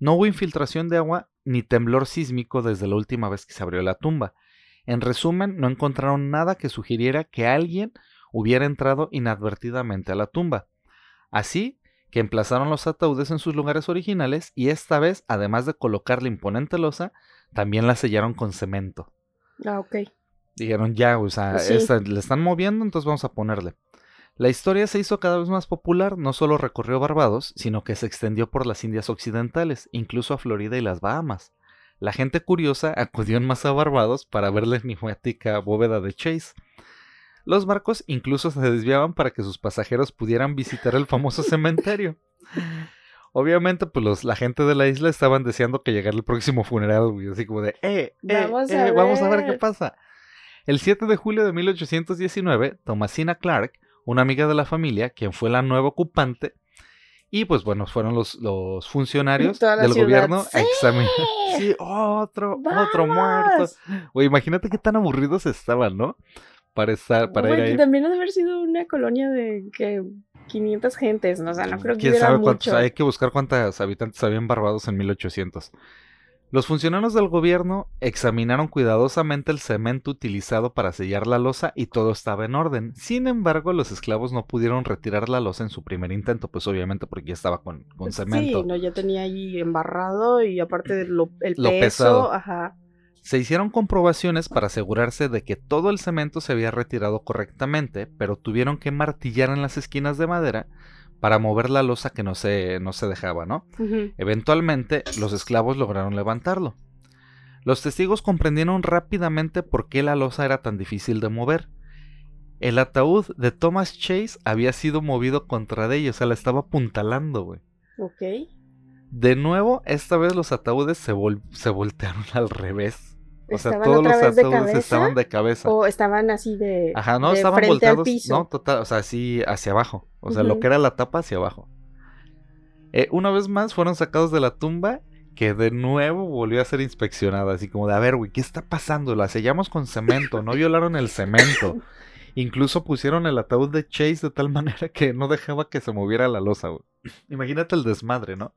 No hubo infiltración de agua ni temblor sísmico desde la última vez que se abrió la tumba. En resumen, no encontraron nada que sugiriera que alguien hubiera entrado inadvertidamente a la tumba. Así que emplazaron los ataúdes en sus lugares originales y esta vez, además de colocar la imponente losa, también la sellaron con cemento. Ah, ok. Dijeron ya, o sea, Sí. esta- le están moviendo, entonces vamos a ponerle. La historia se hizo cada vez más popular, no solo recorrió Barbados, sino que se extendió por las Indias Occidentales, incluso a Florida y las Bahamas. La gente curiosa acudió en masa a Barbados para ver la enigmática bóveda de Chase. Los barcos incluso se desviaban para que sus pasajeros pudieran visitar el famoso cementerio. Obviamente, pues los- la gente de la isla estaban deseando que llegara el próximo funeral, güey, así como de, eh, eh, Vamos a eh, vamos a ver qué ver". pasa. El 7 de julio de 1819, Thomasina Clark, una amiga de la familia, quien fue la nueva ocupante, y pues bueno, fueron los, los funcionarios del ciudad, gobierno a examinar. Sí, otro, otro muerto. Imagínate qué tan aburridos estaban, ¿no? Para estar, para ir ahí. también ha de haber sido una colonia de que 500 gentes, ¿no? O sea, no creo que ¿Quién hubiera sabe cuántos? Hay que buscar cuántos habitantes habían Barbados en 1800. Los funcionarios del gobierno examinaron cuidadosamente el cemento utilizado para sellar la losa y todo estaba en orden. Sin embargo, los esclavos no pudieron retirar la losa en su primer intento, pues obviamente porque ya estaba con, con cemento. Sí, no, ya tenía ahí embarrado y aparte de lo, el Lo peso, pesado. ajá. Se hicieron comprobaciones para asegurarse de que todo el cemento se había retirado correctamente, pero tuvieron que martillar en las esquinas de madera para mover la losa que no se, no se dejaba, ¿no? Eventualmente, los esclavos lograron levantarlo. Los testigos comprendieron rápidamente por qué la losa era tan difícil de mover. El ataúd de Thomas Chase había sido movido contra de ellos, o sea, la estaba apuntalando, güey. Ok. De nuevo, esta vez los ataúdes se, vol- se voltearon al revés. O sea, ¿Estaban todos los de ataúdes estaban de cabeza. O estaban así de, Ajá, no, de estaban volteados, no, total, o sea, así hacia abajo. O sea, lo que era la tapa hacia abajo. Eh, una vez más fueron sacados de la tumba que de nuevo volvió a ser inspeccionada, así como de, a ver, güey, ¿qué está pasando? La sellamos con cemento, no violaron el cemento. Incluso pusieron el ataúd de Chase de tal manera que no dejaba que se moviera la losa, güey. Imagínate el desmadre, ¿no?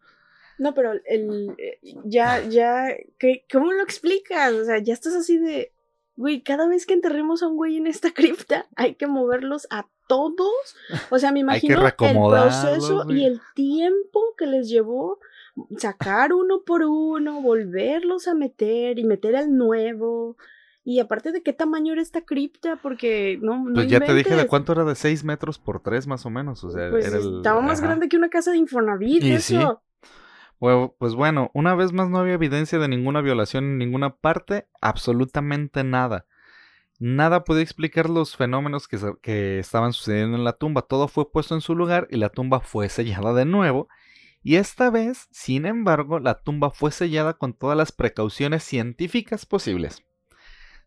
No, pero el eh, ya, ya, ¿qué, ¿cómo lo explicas? O sea, ya estás así de, güey, cada vez que enterremos a un güey en esta cripta, hay que moverlos a todos. O sea, me Hay que imagino el proceso güey. y el tiempo que les llevó sacar uno por uno, volverlos a meter y meter al nuevo. Y aparte de qué tamaño era esta cripta, porque no, no Pues ya te dije de cuánto era de 6 metros por 3 más o menos, o sea, Pues era el... estaba más ajá. grande que una casa de Infonavit, Y eso. sí. Pues bueno, una vez más no había evidencia de ninguna violación en ninguna parte, absolutamente nada. Nada puede explicar los fenómenos que estaban sucediendo en la tumba. Todo fue puesto en su lugar y la tumba fue sellada de nuevo. Y esta vez, sin embargo, la tumba fue sellada con todas las precauciones científicas posibles.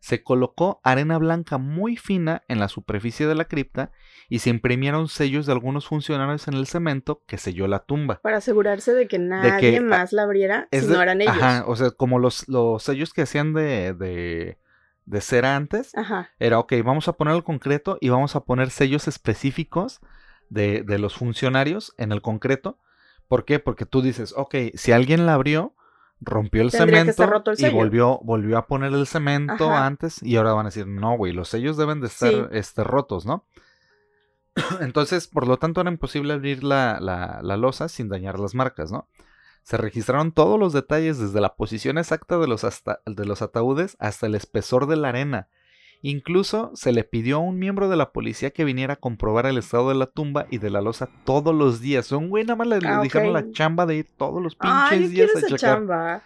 Se colocó arena blanca muy fina en la superficie de la cripta y se imprimieron sellos de algunos funcionarios en el cemento que selló la tumba. Para asegurarse de que nadie ah, más la abriera si no eran ellos. Ajá, o sea, como los, los sellos que hacían de, de, de cera antes, Ajá. era, ok, vamos a poner el concreto y vamos a poner sellos específicos de, de los funcionarios en el concreto. ¿Por qué? Porque tú dices, ok, si alguien la abrió, rompió el Tendría cemento estar roto el y volvió, volvió a poner el cemento Ajá. antes y ahora van a decir, no, güey, los sellos deben de estar Sí. este, rotos, ¿no? Entonces, por lo tanto, era imposible abrir la, la, la losa sin dañar las marcas, ¿no? Se registraron todos los detalles desde la posición exacta de los, de los ataúdes hasta el espesor de la arena. Incluso se le pidió a un miembro de la policía que viniera a comprobar el estado de la tumba y de la losa todos los días. Un güey nada más le, Ah, dijeron ok. la chamba de ir todos los pinches Ay, días a esa checar. chamba.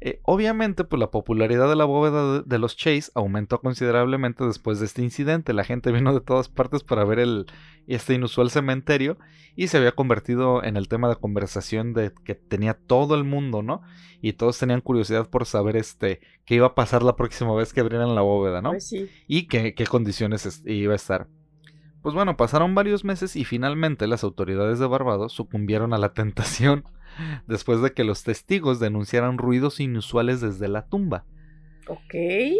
Eh, obviamente, pues la popularidad de la bóveda de, de los Chase aumentó considerablemente después de este incidente. La gente vino de todas partes para ver el, este inusual cementerio y se había convertido en el tema de conversación de que tenía todo el mundo, ¿no? Y todos tenían curiosidad por saber este qué iba a pasar la próxima vez que abrieran la bóveda, ¿no? Pues sí. y qué, qué condiciones es- iba a estar. Pues bueno, pasaron varios meses y finalmente las autoridades de Barbados sucumbieron a la tentación después de que los testigos denunciaran ruidos inusuales desde la tumba.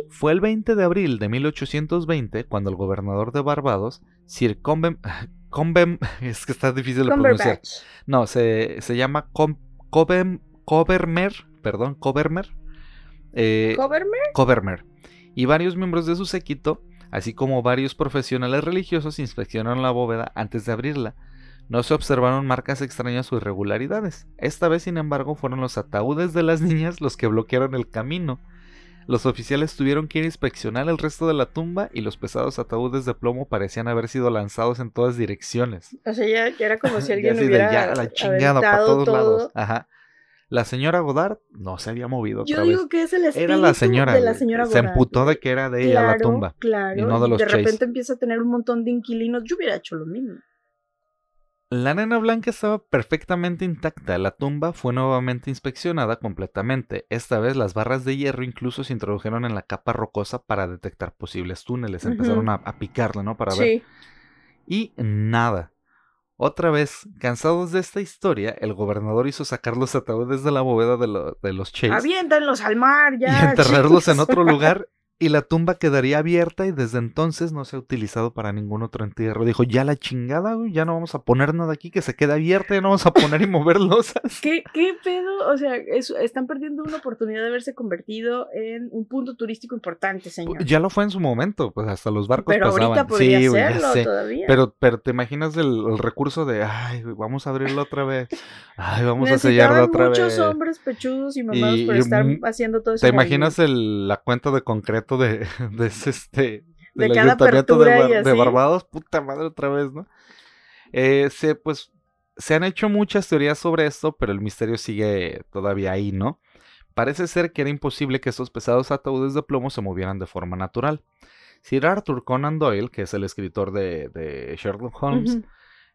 Fue el 20 de abril de 1820 cuando el gobernador de Barbados, Sir. Combem es que está difícil de pronunciar. No, se, se llama Covermer, perdón, Covermer. eh. Covermer y varios miembros de su séquito, así como varios profesionales religiosos, inspeccionaron la bóveda antes de abrirla. No se observaron marcas extrañas o irregularidades. Esta vez, sin embargo, fueron los ataúdes de las niñas los que bloquearon el camino. Los oficiales tuvieron que ir a inspeccionar el resto de la tumba y los pesados ataúdes de plomo parecían haber sido lanzados en todas direcciones. O sea, ya, ya era como si alguien hubiera ya, la chingada para todos todo. lados. Ajá. La señora Godard no se había movido otra Yo vez. digo que es el espíritu Era la señora. de la señora se Godard. emputó de que era de ella la tumba. Claro, y no de los de Chase. repente empieza a tener un montón de inquilinos. Yo hubiera hecho lo mismo. La nena blanca estaba perfectamente intacta. La tumba fue nuevamente inspeccionada completamente. Esta vez las barras de hierro incluso se introdujeron en la capa rocosa para detectar posibles túneles. Empezaron a, a picarle, ¿no? Para ver. Y nada. Otra vez, cansados de esta historia, el gobernador hizo sacar los ataúdes de la bóveda de, lo- de los Chase Aviéntalos al mar, y ya. enterrarlos en otro lugar y la tumba quedaría abierta y desde entonces no se ha utilizado para ningún otro entierro. Dijo, ya la chingada, güey, ya no vamos a poner nada aquí que se quede abierta, ya no vamos a poner y mover losas. ¿Qué, ¿Qué pedo? O sea, es- están perdiendo una oportunidad de haberse convertido en un punto turístico importante, señor. Ya lo fue en su momento, pues hasta los barcos Pero pasaban. ahorita podría sí, güey, ya serlo sé. todavía. Pero, pero te imaginas el, el recurso de, ay, güey, vamos a abrirlo otra vez. Ay, vamos a sellarlo otra muchos vez. hombres pechudos y mamados Y- por estar haciendo todo eso. ¿Te imaginas el, la cuenta de concreto de, de ese, este De del cada ayuntamiento de, Bar- de. Barbados? Puta madre otra vez, ¿no? Eh, se, pues se han hecho muchas teorías sobre esto, pero el misterio sigue todavía ahí, ¿no? Parece ser que era imposible que estos pesados ataúdes de plomo se movieran de forma natural. Sir Arthur Conan Doyle, que es el escritor de, de Sherlock Holmes,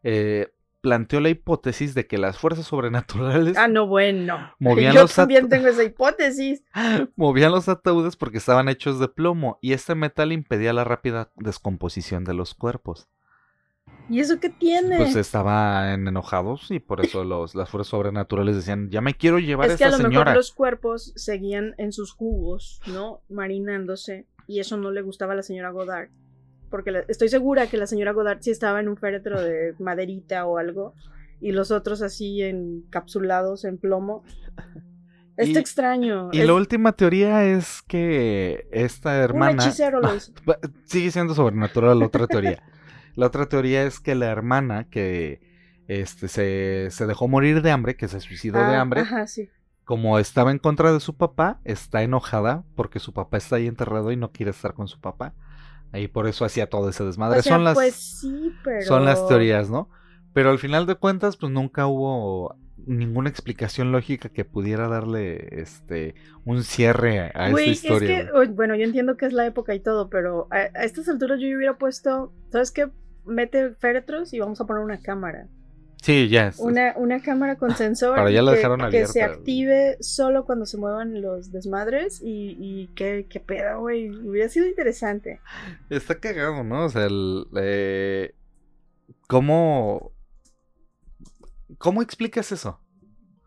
eh, planteó la hipótesis de que las fuerzas sobrenaturales Ah, no, bueno. Movían Yo los también tengo esa hipótesis. movían los ataúdes porque estaban hechos de plomo y este metal impedía la rápida descomposición de los cuerpos. ¿Y eso qué tiene? Pues estaban enojados y por eso los, las fuerzas sobrenaturales decían, ya me quiero llevar es a que a esta lo señora. mejor los cuerpos seguían en sus jugos, ¿no? Marinándose. Y eso no le gustaba a la señora Godard. Porque la- estoy segura que la señora Godard sí estaba en un féretro de maderita o algo. Y los otros así encapsulados en plomo. Está Y- extraño. Y es la última teoría es que esta un hermana... hechicero lo hizo. Sigue siendo sobrenatural la otra teoría. La otra teoría es que la hermana que este, se, se dejó morir de hambre, que se suicidó de Ah, hambre, Ajá, sí. como estaba en contra de su papá, está enojada porque su papá está ahí enterrado y no quiere estar con su papá. Ahí por eso hacía todo ese desmadre. O sea, son, las, pues sí, pero... son las teorías, ¿no? Pero al final de cuentas, pues nunca hubo ninguna explicación lógica que pudiera darle este un cierre a Güey, esta historia. es que, bueno, yo entiendo que es la época y todo, pero a, a estas alturas yo hubiera puesto, ¿sabes qué? Mete féretros y vamos a poner una cámara. Sí, ya. es- Una, una cámara con sensor Pero ya la que, dejaron que se active solo cuando se muevan los desmadres y, y qué, qué pedo, güey. Hubiera sido interesante. Está cagado, ¿no? O sea, el, eh, ¿cómo, ¿cómo explicas eso?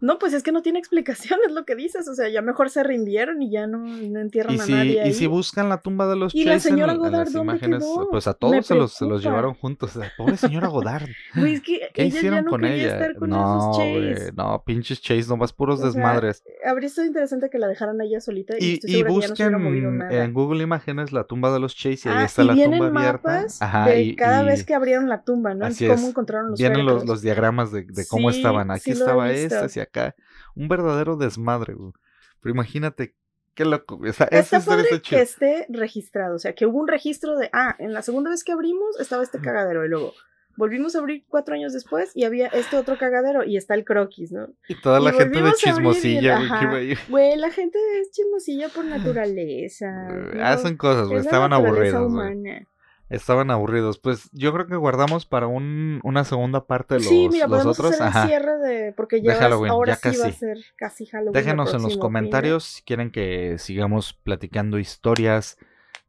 No, pues es que no tiene explicación, es lo que dices. O sea, ya mejor se rindieron y ya no, no entierran Y a si, nadie. ahí. y si buscan la tumba de los ¿Y la Chase en- señora en, Godard las dónde imágenes, quedó? pues a todos se los, se los llevaron juntos. La pobre señora Godard. Güey, es que ¿Qué ella ya hicieron no con ella? estar con no, esos Chase. no, pinches Chase, nomás puros O sea, desmadres. Habría sido interesante que la dejaran a ella solita y, Y, y ya no busquen nada. en Google Imágenes la tumba de los Chase y ahí Ah, está y la tumba abierta. Ajá, de y, cada vez que abrieron la tumba, ¿no? así cómo encontraron los vienen los, diagramas de, cómo estaban. Aquí estaba esta, hacia acá. Un verdadero desmadre, güey. Pero imagínate qué loco. O sea, Está padre que esté registrado, o sea, que hubo un registro de, ah, en la segunda vez que abrimos estaba este cagadero y luego volvimos a abrir cuatro años después y había este otro cagadero y está el croquis, ¿no? Y toda y la gente de chismosilla, güey. Güey, la gente es chismosilla por naturaleza. Hacen cosas, güey. Estaban aburridos, güey. humana. Estaban aburridos. Pues yo creo que guardamos para un, una segunda parte de los, sí, mira, los podemos otros. hacer el cierre de. Porque ya De Halloween, ahora ya sí va a casi. ser casi Halloween. Déjenos en los comentarios si quieren que sigamos platicando historias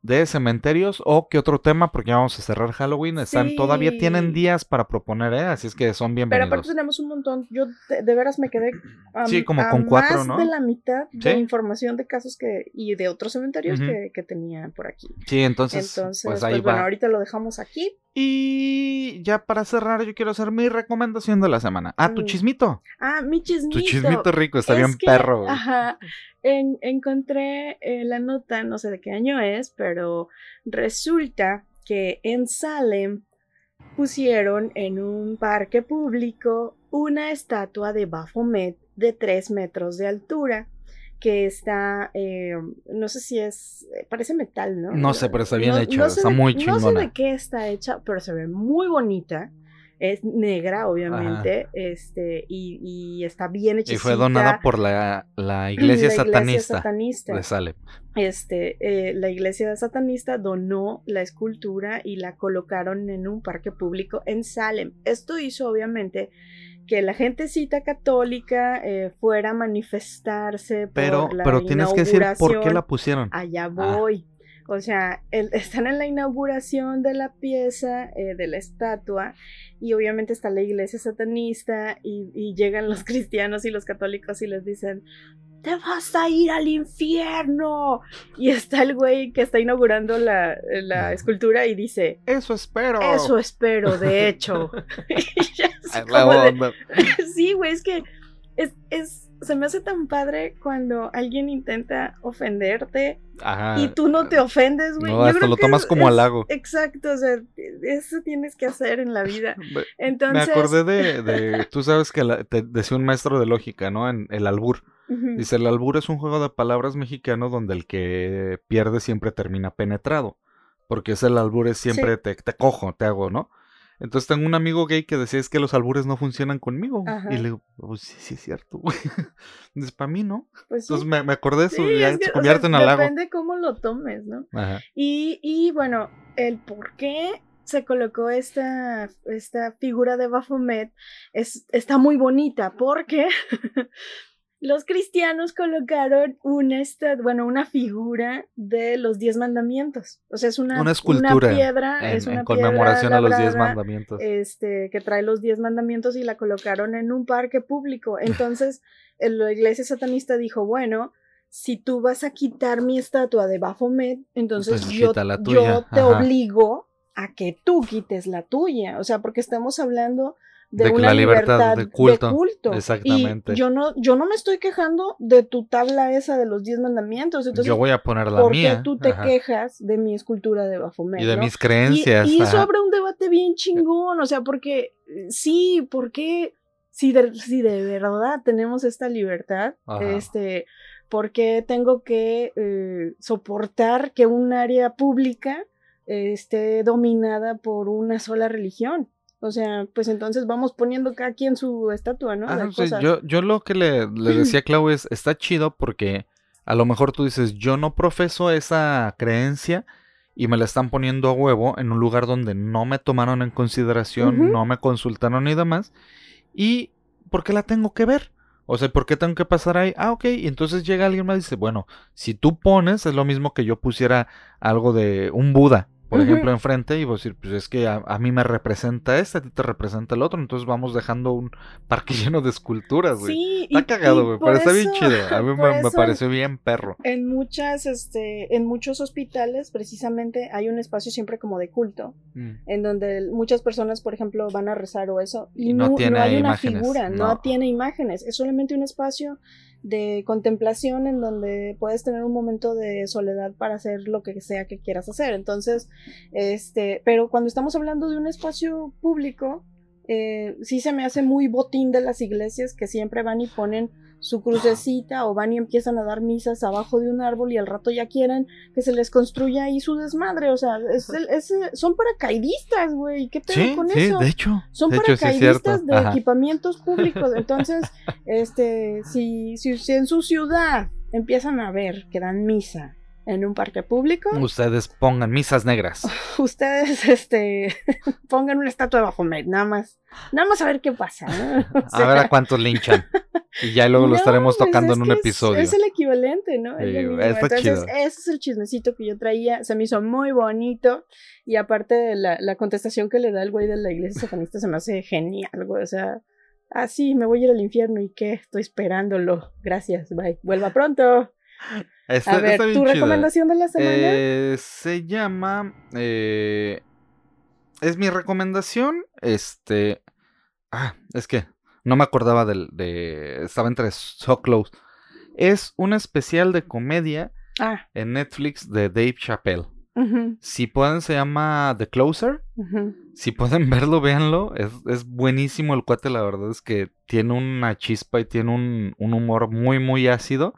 de cementerios o qué otro tema, porque ya vamos a cerrar Halloween. Están, Todavía tienen días para proponer, ¿eh? Así es que son Pero bienvenidos. aparte tenemos un montón. Yo de, de veras me quedé a, Sí, como a con cuatro, más ¿no? de la mitad de Sí. información de casos que y de otros cementerios que, que tenía por aquí. Sí, entonces, Entonces, pues pues, ahí bueno, ahorita lo dejamos aquí. Y ya para cerrar, yo quiero hacer mi recomendación de la semana. Ah, tu Mm. chismito. Ah, mi chismito. Tu chismito rico, está Es bien que, perro. Ajá. En- encontré eh, la nota, no sé de qué año es, pero resulta que en Salem pusieron en un parque público una estatua de Baphomet de 3 metros de altura que está, eh, no sé si es, eh, parece metal, ¿no? No sé, pero está bien No- hecha, no sé está de- muy No sé chingona. de qué está hecha, pero se ve muy bonita. Es negra, obviamente, este, y, y está bien hecha. Y fue donada por la, la iglesia satanista satanista. de Salem. Este, eh, la iglesia satanista donó la escultura y la colocaron en un parque público en Salem. Esto hizo, obviamente, que la gentecita católica eh, fuera a manifestarse Pero, por la pero tienes que decir por qué la pusieron. Allá Ah. O sea, el- están en la inauguración de la pieza, eh, de la estatua, y obviamente está la iglesia satanista, y, y llegan los cristianos y los católicos y les dicen, te vas a ir al infierno. Y está el güey que está inaugurando la, la escultura y dice, Eso espero. eso espero, de hecho. Y ya Ay, de- sí, güey, es que es, es, se me hace tan padre cuando alguien intenta ofenderte Ajá. y tú no te ofendes, güey. No, Yo hasta creo lo que tomas es- como halago. Exacto, o sea, eso tienes que hacer en la vida. Entonces. Me acordé de, de- tú sabes que la- te decía un maestro de lógica, ¿no? En el albur. Dice, el albur es un juego de palabras mexicano donde el que pierde siempre termina penetrado. Porque es el albur es siempre Sí. te, te cojo, te hago, ¿no? Entonces tengo un amigo gay que decía es que los albures no funcionan conmigo. Ajá. Y le digo, pues sí, sí es cierto, güey. Dice, para mí no. Pues sí. Entonces me, me acordé de eso Sí, y ya es que, se o convierte sea, en halago. Depende cómo lo tomes, ¿no? Ajá. Y, y bueno, el por qué se colocó esta, esta figura de Baphomet es, está muy bonita porque los cristianos colocaron una, esta- bueno, una figura de los diez mandamientos. O sea, es una, Una escultura piedra, En, es en una conmemoración piedra a los diez mandamientos. este, que trae los diez mandamientos y la colocaron en un parque público. Entonces, el- la iglesia satanista dijo, bueno, si tú vas a quitar mi estatua de Baphomet, entonces Entonces yo, yo te ajá. obligo a que tú quites la tuya. O sea, porque estamos hablando de, una la libertad libertad de culto, culto. exactamente. Y yo no, yo no me estoy quejando de tu tabla esa de los diez mandamientos. Entonces, Yo voy a poner la ¿por mía. qué tú te Ajá. quejas de mi escultura de Baphomet? Y de no? mis Y- creencias. Y, eso ajá. abre un debate bien chingón, o sea, porque eh, sí, porque si de, si de verdad tenemos esta libertad, Ajá. este, ¿por qué tengo que eh, soportar que un área pública eh, esté dominada por una sola religión? O sea, pues entonces vamos poniendo cada quien su estatua, ¿no? Sí, cosas. yo, yo lo que le, le decía a Clau es, está chido porque a lo mejor tú dices, yo no profeso esa creencia y me la están poniendo a huevo en un lugar donde no me tomaron en consideración, no me consultaron y demás. ¿Y por qué la tengo que ver? O sea, ¿por qué tengo que pasar ahí? Ah, ok. Y entonces llega alguien y dice, bueno, si tú pones, es lo mismo que yo pusiera algo de un Buda, por ejemplo, enfrente y voy a decir, pues es que a, a mí me representa este, a ti te representa el otro, entonces vamos dejando un parque lleno de esculturas, güey. Sí, Está y- cagado, güey, pero está bien chido. A mí me, me pareció bien perro. En muchas, este, en muchos hospitales, precisamente, hay un espacio siempre como de culto, Mm. en donde muchas personas, por ejemplo, van a rezar o eso, y, Y no no, tiene no hay una figura, no. no. tiene imágenes, es solamente un espacio de contemplación en donde puedes tener un momento de soledad para hacer lo que sea que quieras hacer. Entonces, este, pero cuando estamos hablando de un espacio público, eh, sí se me hace muy botín de las iglesias que siempre van y ponen su crucecita o van y empiezan a dar misas abajo de un árbol y al rato ya quieren que se les construya ahí su desmadre. O sea, es, es, son paracaidistas, güey. ¿Qué pedo con sí, eso? de hecho. Son de paracaidistas de equipamientos públicos. Entonces, este, si, si, si en su ciudad empiezan a ver que dan misa en un parque público. Ustedes pongan misas negras. Ustedes, este, pongan una estatua de Baphomet, nada más. Nada más a ver qué pasa. a ver a cuántos linchan. Y ya luego lo estaremos pues, tocando en un episodio. Es, el equivalente, ¿no? Entonces, ese es el chismecito que yo traía. Se me hizo muy bonito. Y aparte, la, la contestación que le da el güey de la iglesia satanista se me hace genial, güey. O sea, ah, sí, me voy a ir al infierno y qué, estoy esperándolo. Gracias, bye. Vuelva pronto. A ver, ¿tu recomendación de la semana? Eh, se llama. Eh, es mi recomendación. Este. Ah, es que no me acordaba del. De, estaba entre So Close. Es un especial de comedia ah. en Netflix de Dave Chappelle. Si pueden, se llama The Closer. Si pueden verlo, véanlo. Es, es, buenísimo el cuate, la verdad es que tiene una chispa y tiene un, un humor muy, muy ácido.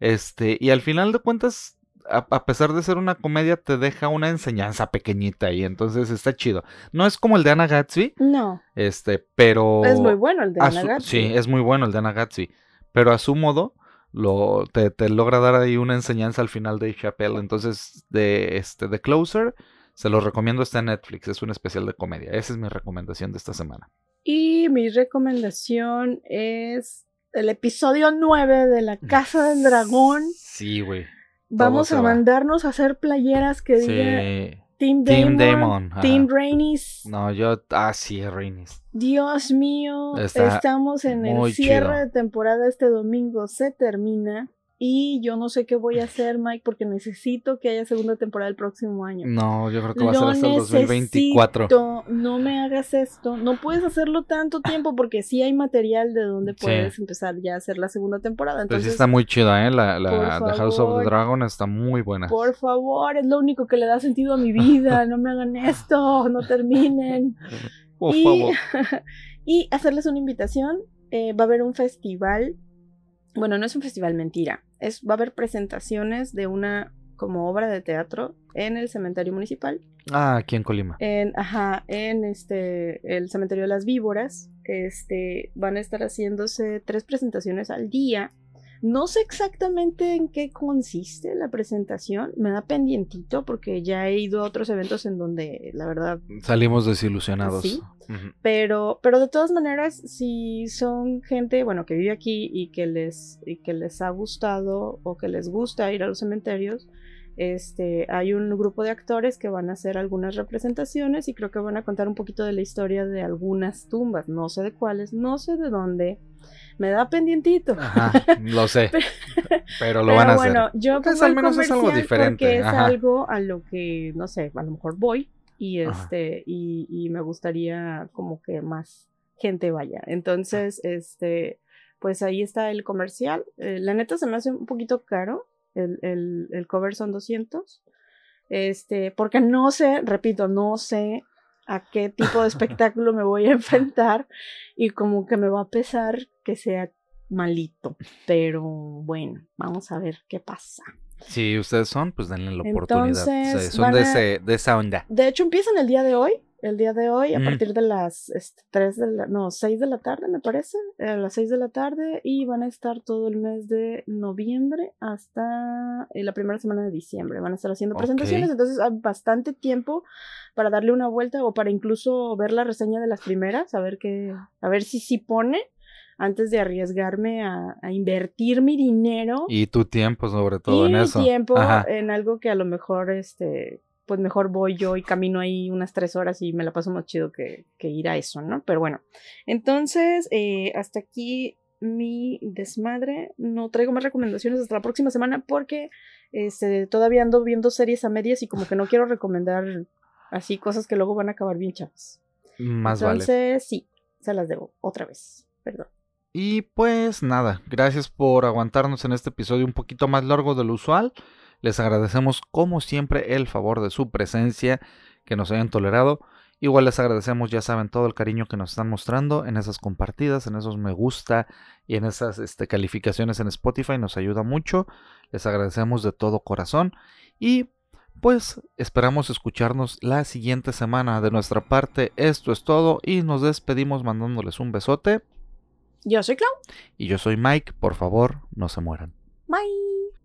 Este, y al final de cuentas, a, pesar de ser una comedia, te deja una enseñanza pequeñita y entonces está chido. No es como el de Anna Gatsby. No. Este, pero. Es muy bueno el de Anna Gatsby. Sí, es muy bueno el de Anna Gatsby. Pero a su modo, lo, te, te, logra dar ahí una enseñanza al final de Chappelle. Entonces, de este, The Closer, se lo recomiendo, está en Netflix. Es un especial de comedia. Esa es mi recomendación de esta semana. Y mi recomendación es el episodio 9 de La Casa del Dragón. Sí, güey. Vamos a mandarnos a hacer playeras que sí. Team Damon, Team, Rainis. No, yo, ah, sí, Rainis. Dios mío, estamos en el cierre de temporada este domingo, se termina. Y yo no sé qué voy a hacer, Mike, porque necesito que haya segunda temporada el próximo año. No, yo creo que va a ser hasta el 2024. No me hagas esto. No puedes hacerlo tanto tiempo porque sí hay material de donde puedes empezar ya a hacer la segunda temporada. Entonces, sí está muy chida, ¿eh? La, la The House of the Dragon está muy buena. Por favor, es lo único que le da sentido a mi vida. No me hagan esto, no terminen. Por favor. y hacerles una invitación. Eh, va a haber un festival bueno, no es un festival mentira, es, va a haber presentaciones de una como obra de teatro en el cementerio municipal. Ah, aquí en Colima. En, ajá, en este, el cementerio de las víboras. Este, van a estar haciéndose tres presentaciones al día no sé exactamente en qué consiste la presentación, me da pendientito porque ya he ido a otros eventos en donde la verdad salimos desilusionados. Sí, pero, pero de todas maneras, si son gente, bueno, que vive aquí y que les, y que les ha gustado o que les gusta ir a los cementerios, este, hay un grupo de actores que van a hacer algunas representaciones y creo que van a contar un poquito de la historia de algunas tumbas, no sé de cuáles, no sé de dónde, me da pendientito. Ajá, lo sé. pero lo van a hacer. Bueno, yo pues al menos es algo diferente. Porque es algo a lo que, no sé, a lo mejor voy y este, y, y, me gustaría como que más gente vaya. Entonces, este, pues ahí está el comercial. Eh, la neta se me hace un poquito caro. El, el, el cover son 200. Este, porque no sé, repito, no sé a qué tipo de espectáculo me voy a enfrentar y como que me va a pesar que sea malito. Pero bueno, vamos a ver qué pasa. Si ustedes son, pues denle la oportunidad. son de, de esa onda. De hecho, empiezan el día de hoy el día de hoy a partir de las este, 3 de la, no, 6 de la tarde me parece, a las 6 de la tarde y van a estar todo el mes de noviembre hasta eh, la primera semana de diciembre. Van a estar haciendo presentaciones, entonces hay bastante tiempo para darle una vuelta o para incluso ver la reseña de las primeras, a ver qué, a ver si sí pone antes de arriesgarme a, invertir mi dinero. Y tu tiempo sobre todo en eso. Y tiempo en algo que a lo mejor este pues mejor voy yo y camino ahí unas tres horas y me la paso más chido que, ir a eso, ¿no? Pero bueno, entonces, eh, hasta aquí mi desmadre. No traigo más recomendaciones hasta la próxima semana porque este, todavía ando viendo series a medias y como que no quiero recomendar así cosas que luego van a acabar bien chavas. Más Entonces, sí, se las debo otra vez. Perdón. Y pues nada, gracias por aguantarnos en este episodio un poquito más largo de lo usual. Les agradecemos como siempre el favor de su presencia, que nos hayan tolerado. Igual les agradecemos, ya saben, todo el cariño que nos están mostrando en esas compartidas, en esos me gusta y en esas este, calificaciones en Spotify. Nos ayuda mucho. Les agradecemos de todo corazón. Y pues esperamos escucharnos la siguiente semana. De nuestra parte, esto es todo y nos despedimos mandándoles un besote. Yo soy Clau. Y yo soy Mike. Por favor, no se mueran. Bye.